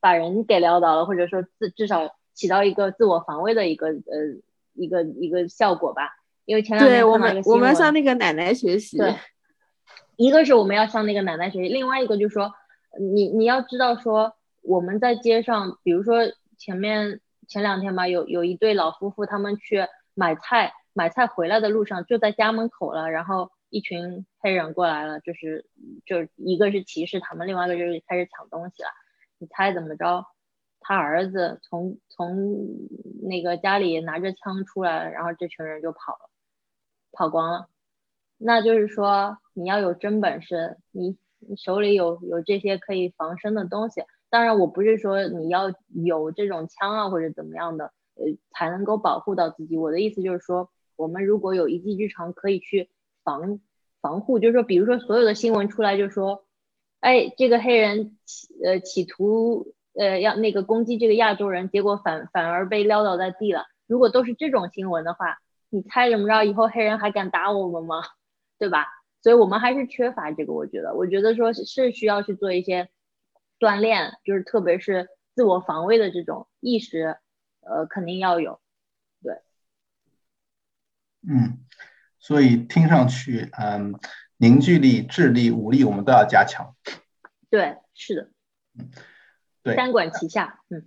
把人给撂倒了，或者说至至少起到一个自我防卫的一个呃一个一个效果吧。因为前两天我们我们向那个奶奶学习，对，一个是我们要向那个奶奶学习，另外一个就是说你你要知道说我们在街上，比如说前面。前两天吧，有有一对老夫妇，他们去买菜，买菜回来的路上就在家门口了，然后一群黑人过来了，就是就一个是歧视他们，另外一个就是开始抢东西了。你猜怎么着？他儿子从从那个家里拿着枪出来了，然后这群人就跑了，跑光了。那就是说你要有真本事，你手里有有这些可以防身的东西。当然，我不是说你要有这种枪啊或者怎么样的，呃，才能够保护到自己。我的意思就是说，我们如果有一技之长，可以去防防护。就是说，比如说所有的新闻出来就说，哎，这个黑人企呃企图呃要那个攻击这个亚洲人，结果反反而被撂倒在地了。如果都是这种新闻的话，你猜怎么着？以后黑人还敢打我们吗？对吧？所以我们还是缺乏这个。我觉得，我觉得说是需要去做一些。锻炼就是特别是自我防卫的这种意识，呃，肯定要有，对，嗯，所以听上去，嗯，凝聚力、智力、武力，我们都要加强。对，是的，嗯，对，三管齐下，嗯，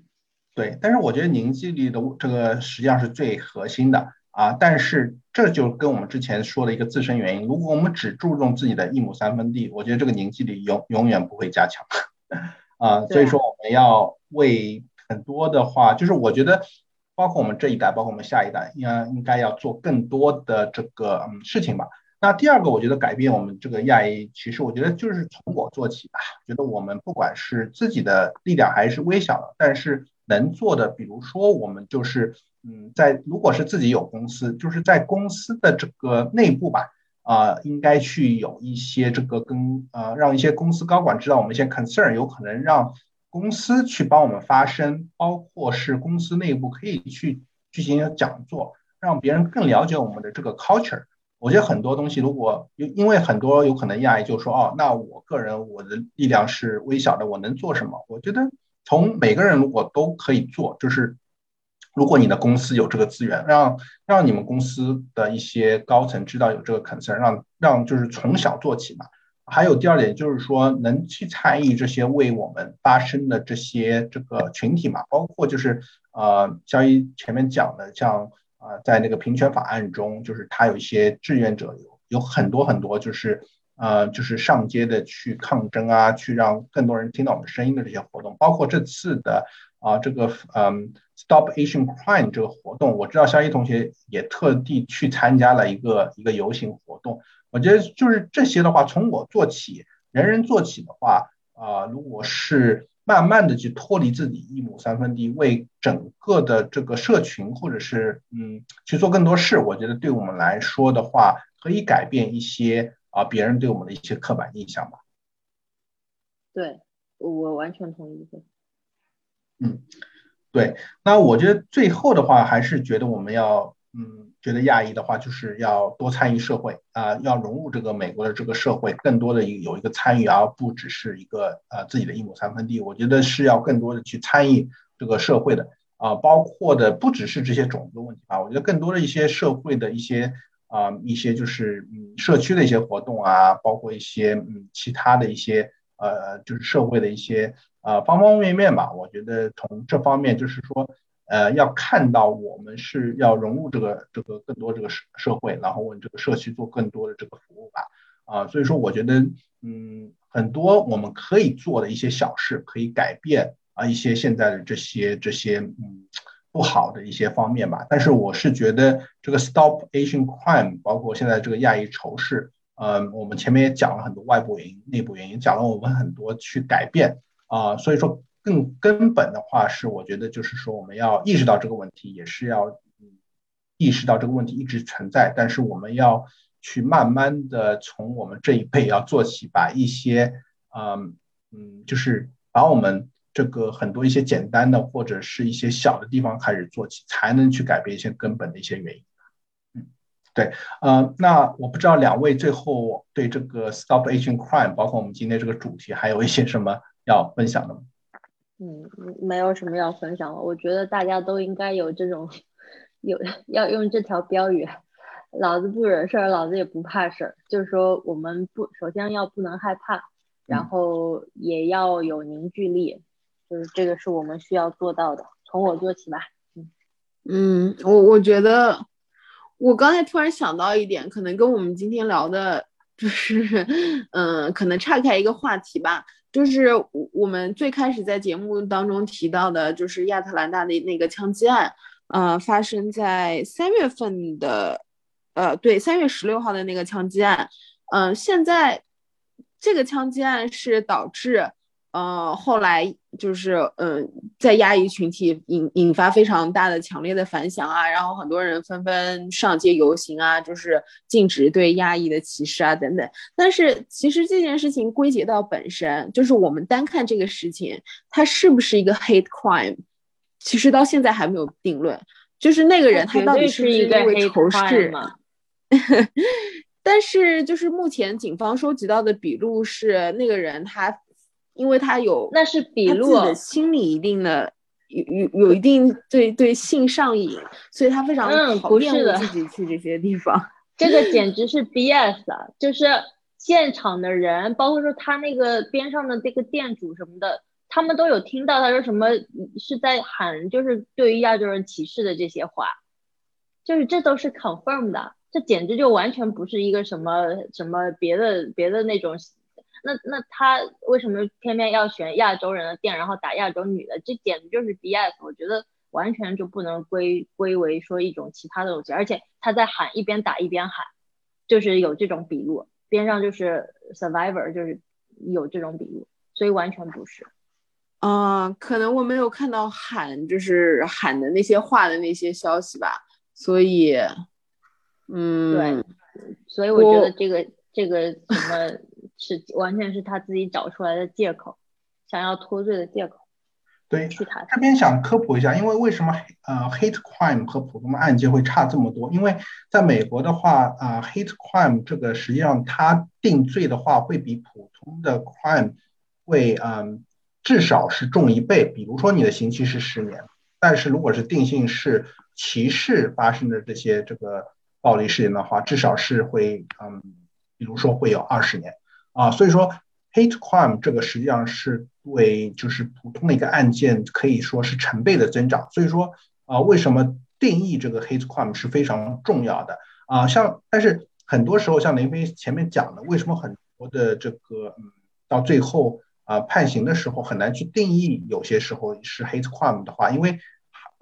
对。但是我觉得凝聚力的这个实际上是最核心的啊，但是这就跟我们之前说的一个自身原因，如果我们只注重自己的一亩三分地，我觉得这个凝聚力永永远不会加强。啊，所以说我们要为很多的话，就是我觉得，包括我们这一代，包括我们下一代，应应该要做更多的这个嗯事情吧。那第二个，我觉得改变我们这个亚裔，其实我觉得就是从我做起吧。觉得我们不管是自己的力量还是微小的，但是能做的，比如说我们就是嗯，在如果是自己有公司，就是在公司的这个内部吧。啊，应该去有一些这个跟呃，让一些公司高管知道我们一些 concern，有可能让公司去帮我们发声，包括是公司内部可以去进行讲座，让别人更了解我们的这个 culture。我觉得很多东西，如果因因为很多有可能亚裔就说哦，那我个人我的力量是微小的，我能做什么？我觉得从每个人如果都可以做，就是。如果你的公司有这个资源，让让你们公司的一些高层知道有这个 concern，让让就是从小做起嘛。还有第二点就是说，能去参与这些为我们发声的这些这个群体嘛，包括就是呃，肖一前面讲的，像啊，在那个平权法案中，就是他有一些志愿者有有很多很多，就是呃，就是上街的去抗争啊，去让更多人听到我们声音的这些活动，包括这次的。啊，这个嗯，Stop Asian Crime 这个活动，我知道肖一同学也特地去参加了一个一个游行活动。我觉得就是这些的话，从我做起，人人做起的话，啊，如果是慢慢的去脱离自己一亩三分地，为整个的这个社群或者是嗯去做更多事，我觉得对我们来说的话，可以改变一些啊别人对我们的一些刻板印象吧。对，我完全同意。嗯，对，那我觉得最后的话，还是觉得我们要，嗯，觉得亚裔的话，就是要多参与社会啊，要融入这个美国的这个社会，更多的有一个参与，而不只是一个呃自己的一亩三分地。我觉得是要更多的去参与这个社会的啊，包括的不只是这些种族问题啊，我觉得更多的一些社会的一些啊一些就是嗯社区的一些活动啊，包括一些嗯其他的一些呃就是社会的一些。呃，方方面面吧，我觉得从这方面就是说，呃，要看到我们是要融入这个这个更多这个社社会，然后为这个社区做更多的这个服务吧。啊，所以说我觉得，嗯，很多我们可以做的一些小事，可以改变啊一些现在的这些这些嗯不好的一些方面吧。但是我是觉得这个 Stop Asian Crime，包括现在这个亚裔仇视，嗯，我们前面也讲了很多外部原因、内部原因，讲了我们很多去改变。啊，所以说更根本的话是，我觉得就是说，我们要意识到这个问题，也是要意识到这个问题一直存在，但是我们要去慢慢的从我们这一辈要做起，把一些，嗯嗯，就是把我们这个很多一些简单的或者是一些小的地方开始做起，才能去改变一些根本的一些原因。对，呃，那我不知道两位最后对这个 Stop Aging Crime，包括我们今天这个主题，还有一些什么要分享的吗？嗯，没有什么要分享的。我觉得大家都应该有这种，有要用这条标语：老子不惹事儿，老子也不怕事儿。就是说，我们不首先要不能害怕，然后也要有凝聚力，就是这个是我们需要做到的。从我做起吧。嗯嗯，我我觉得，我刚才突然想到一点，可能跟我们今天聊的，就是，嗯，可能岔开一个话题吧。就是我我们最开始在节目当中提到的，就是亚特兰大的那个枪击案，呃，发生在三月份的，呃，对，三月十六号的那个枪击案，嗯，现在这个枪击案是导致。呃，后来就是，嗯，在亚裔群体引引发非常大的、强烈的反响啊，然后很多人纷纷上街游行啊，就是禁止对亚裔的歧视啊，等等。但是其实这件事情归结到本身，就是我们单看这个事情，它是不是一个 hate crime，其实到现在还没有定论。就是那个人他到底是不是因为仇视？但是就是目前警方收集到的笔录是，那个人他。因为他有那是笔录的心理一定的有有有一定对对性上瘾，所以他非常讨厌自己去这些地方。这个简直是 BS 啊！就是现场的人，包括说他那个边上的这个店主什么的，他们都有听到他说什么是在喊，就是对于亚洲人歧视的这些话，就是这都是 confirm 的，这简直就完全不是一个什么什么别的别的那种。那那他为什么偏偏要选亚洲人的店，然后打亚洲女的？这简直就是 BS！我觉得完全就不能归归为说一种其他的东西。而且他在喊，一边打一边喊，就是有这种笔录，边上就是 survivor，就是有这种笔录，所以完全不是。啊，可能我没有看到喊，就是喊的那些话的那些消息吧。所以，嗯，对，所以我觉得这个这个什么。是完全是他自己找出来的借口，想要脱罪的借口。对，这边想科普一下，因为为什么呃 hate crime 和普通的案件会差这么多？因为在美国的话啊，hate crime 这个实际上它定罪的话会比普通的 crime 会嗯至少是重一倍。比如说你的刑期是十年，但是如果是定性是歧视发生的这些这个暴力事件的话，至少是会嗯，比如说会有二十年。啊，所以说 hate crime 这个实际上是对就是普通的一个案件可以说是成倍的增长。所以说啊，为什么定义这个 hate crime 是非常重要的啊？像但是很多时候像林飞前面讲的，为什么很多的这个嗯到最后啊判刑的时候很难去定义，有些时候是 hate crime 的话，因为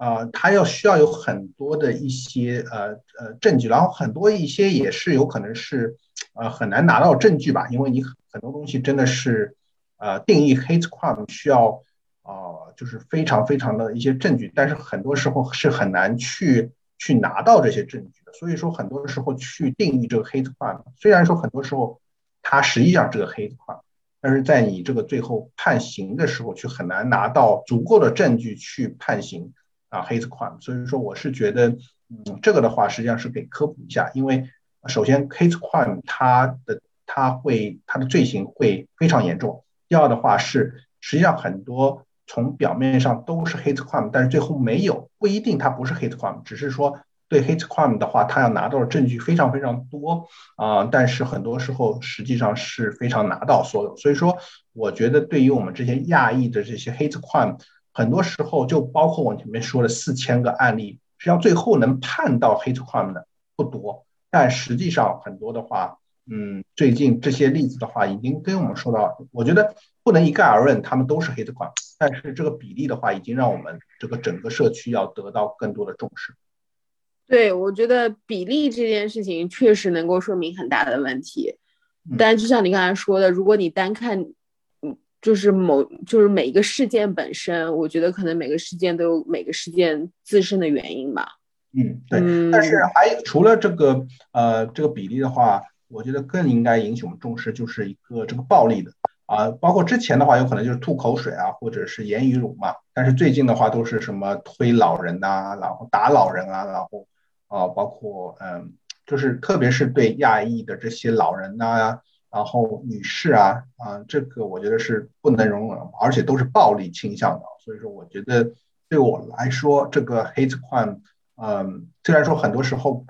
啊他要需要有很多的一些呃呃证据，然后很多一些也是有可能是。呃，很难拿到证据吧？因为你很多东西真的是，呃，定义 hate crime 需要，呃，就是非常非常的一些证据，但是很多时候是很难去去拿到这些证据的。所以说，很多时候去定义这个 hate crime，虽然说很多时候它实际上是个 hate crime，但是在你这个最后判刑的时候，却很难拿到足够的证据去判刑啊 hate crime。所以说，我是觉得，嗯，这个的话实际上是给科普一下，因为。首先，hate crime 它的它会它的罪行会非常严重。第二的话是，实际上很多从表面上都是 hate crime，但是最后没有，不一定它不是 hate crime，只是说对 hate crime 的话，他要拿到的证据非常非常多啊。但是很多时候实际上是非常拿到所有。所以说，我觉得对于我们这些亚裔的这些 hate crime，很多时候就包括我前面说的四千个案例，实际上最后能判到 hate crime 的不多。但实际上很多的话，嗯，最近这些例子的话，已经跟我们说到，我觉得不能一概而论，他们都是 hit crime，但是这个比例的话，已经让我们这个整个社区要得到更多的重视。对，我觉得比例这件事情确实能够说明很大的问题。但就像你刚才说的，如果你单看，嗯，就是某就是每一个事件本身，我觉得可能每个事件都有每个事件自身的原因吧。嗯，对。但是还除了这个呃这个比例的话，我觉得更应该引起我们重视，就是一个这个暴力的啊，包括之前的话，有可能就是吐口水啊，或者是言语辱骂。但是最近的话，都是什么推老人呐，然后打老人啊，然后啊，包括嗯，就是特别是对亚裔的这些老人呐，然后女士啊啊，这个我觉得是不能容忍，而且都是暴力倾向的。所以说，我觉得对我来说，这个 hate crime。嗯，虽然说很多时候，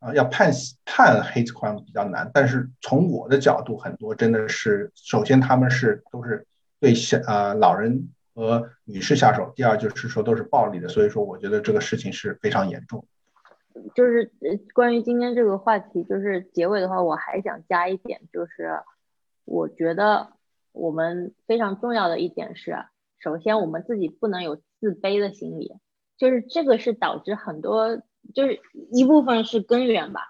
呃，要判判 hate crime 比较难，但是从我的角度，很多真的是，首先他们是都是对小呃老人和女士下手，第二就是说都是暴力的，所以说我觉得这个事情是非常严重。就是，关于今天这个话题，就是结尾的话，我还想加一点，就是我觉得我们非常重要的一点是，首先我们自己不能有自卑的心理。就是这个是导致很多，就是一部分是根源吧，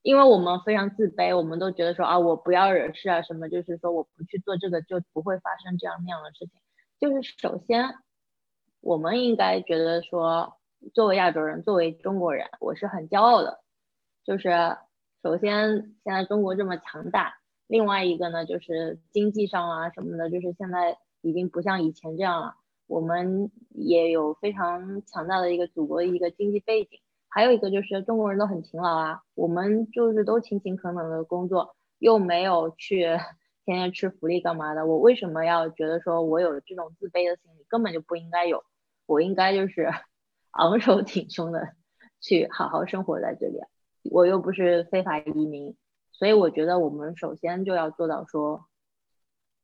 因为我们非常自卑，我们都觉得说啊，我不要惹事啊，什么就是说我不去做这个就不会发生这样那样的事情。就是首先，我们应该觉得说，作为亚洲人，作为中国人，我是很骄傲的。就是首先现在中国这么强大，另外一个呢，就是经济上啊什么的，就是现在已经不像以前这样了。我们也有非常强大的一个祖国的一个经济背景，还有一个就是中国人都很勤劳啊，我们就是都勤勤恳恳的工作，又没有去 天天吃福利干嘛的。我为什么要觉得说我有这种自卑的心理？根本就不应该有，我应该就是昂首挺胸的去好好生活在这里。我又不是非法移民，所以我觉得我们首先就要做到说，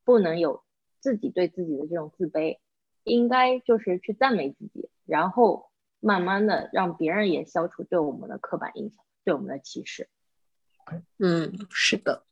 不能有自己对自己的这种自卑。应该就是去赞美自己，然后慢慢的让别人也消除对我们的刻板印象，对我们的歧视。嗯，是的，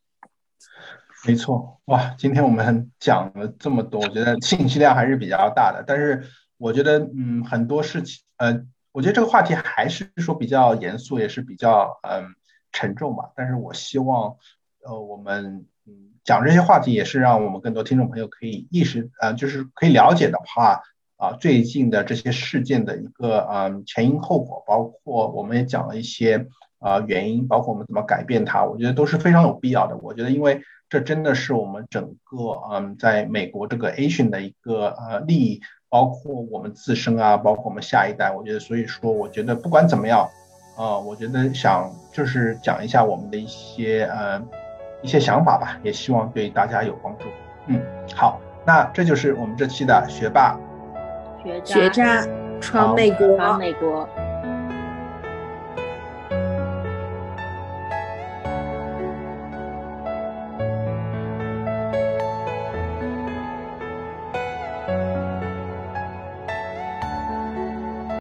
没错。哇，今天我们讲了这么多，我觉得信息量还是比较大的。但是我觉得，嗯，很多事情，呃，我觉得这个话题还是说比较严肃，也是比较嗯沉重吧。但是我希望，呃，我们。嗯讲这些话题也是让我们更多听众朋友可以意识，呃，就是可以了解的话，啊，最近的这些事件的一个呃前因后果，包括我们也讲了一些啊原因，包括我们怎么改变它，我觉得都是非常有必要的。我觉得，因为这真的是我们整个嗯在美国这个 Asian 的一个呃利益，包括我们自身啊，包括我们下一代，我觉得，所以说，我觉得不管怎么样，呃，我觉得想就是讲一下我们的一些呃。一些想法吧，也希望对大家有帮助。嗯，好，那这就是我们这期的学霸学渣闯美国，闯美国。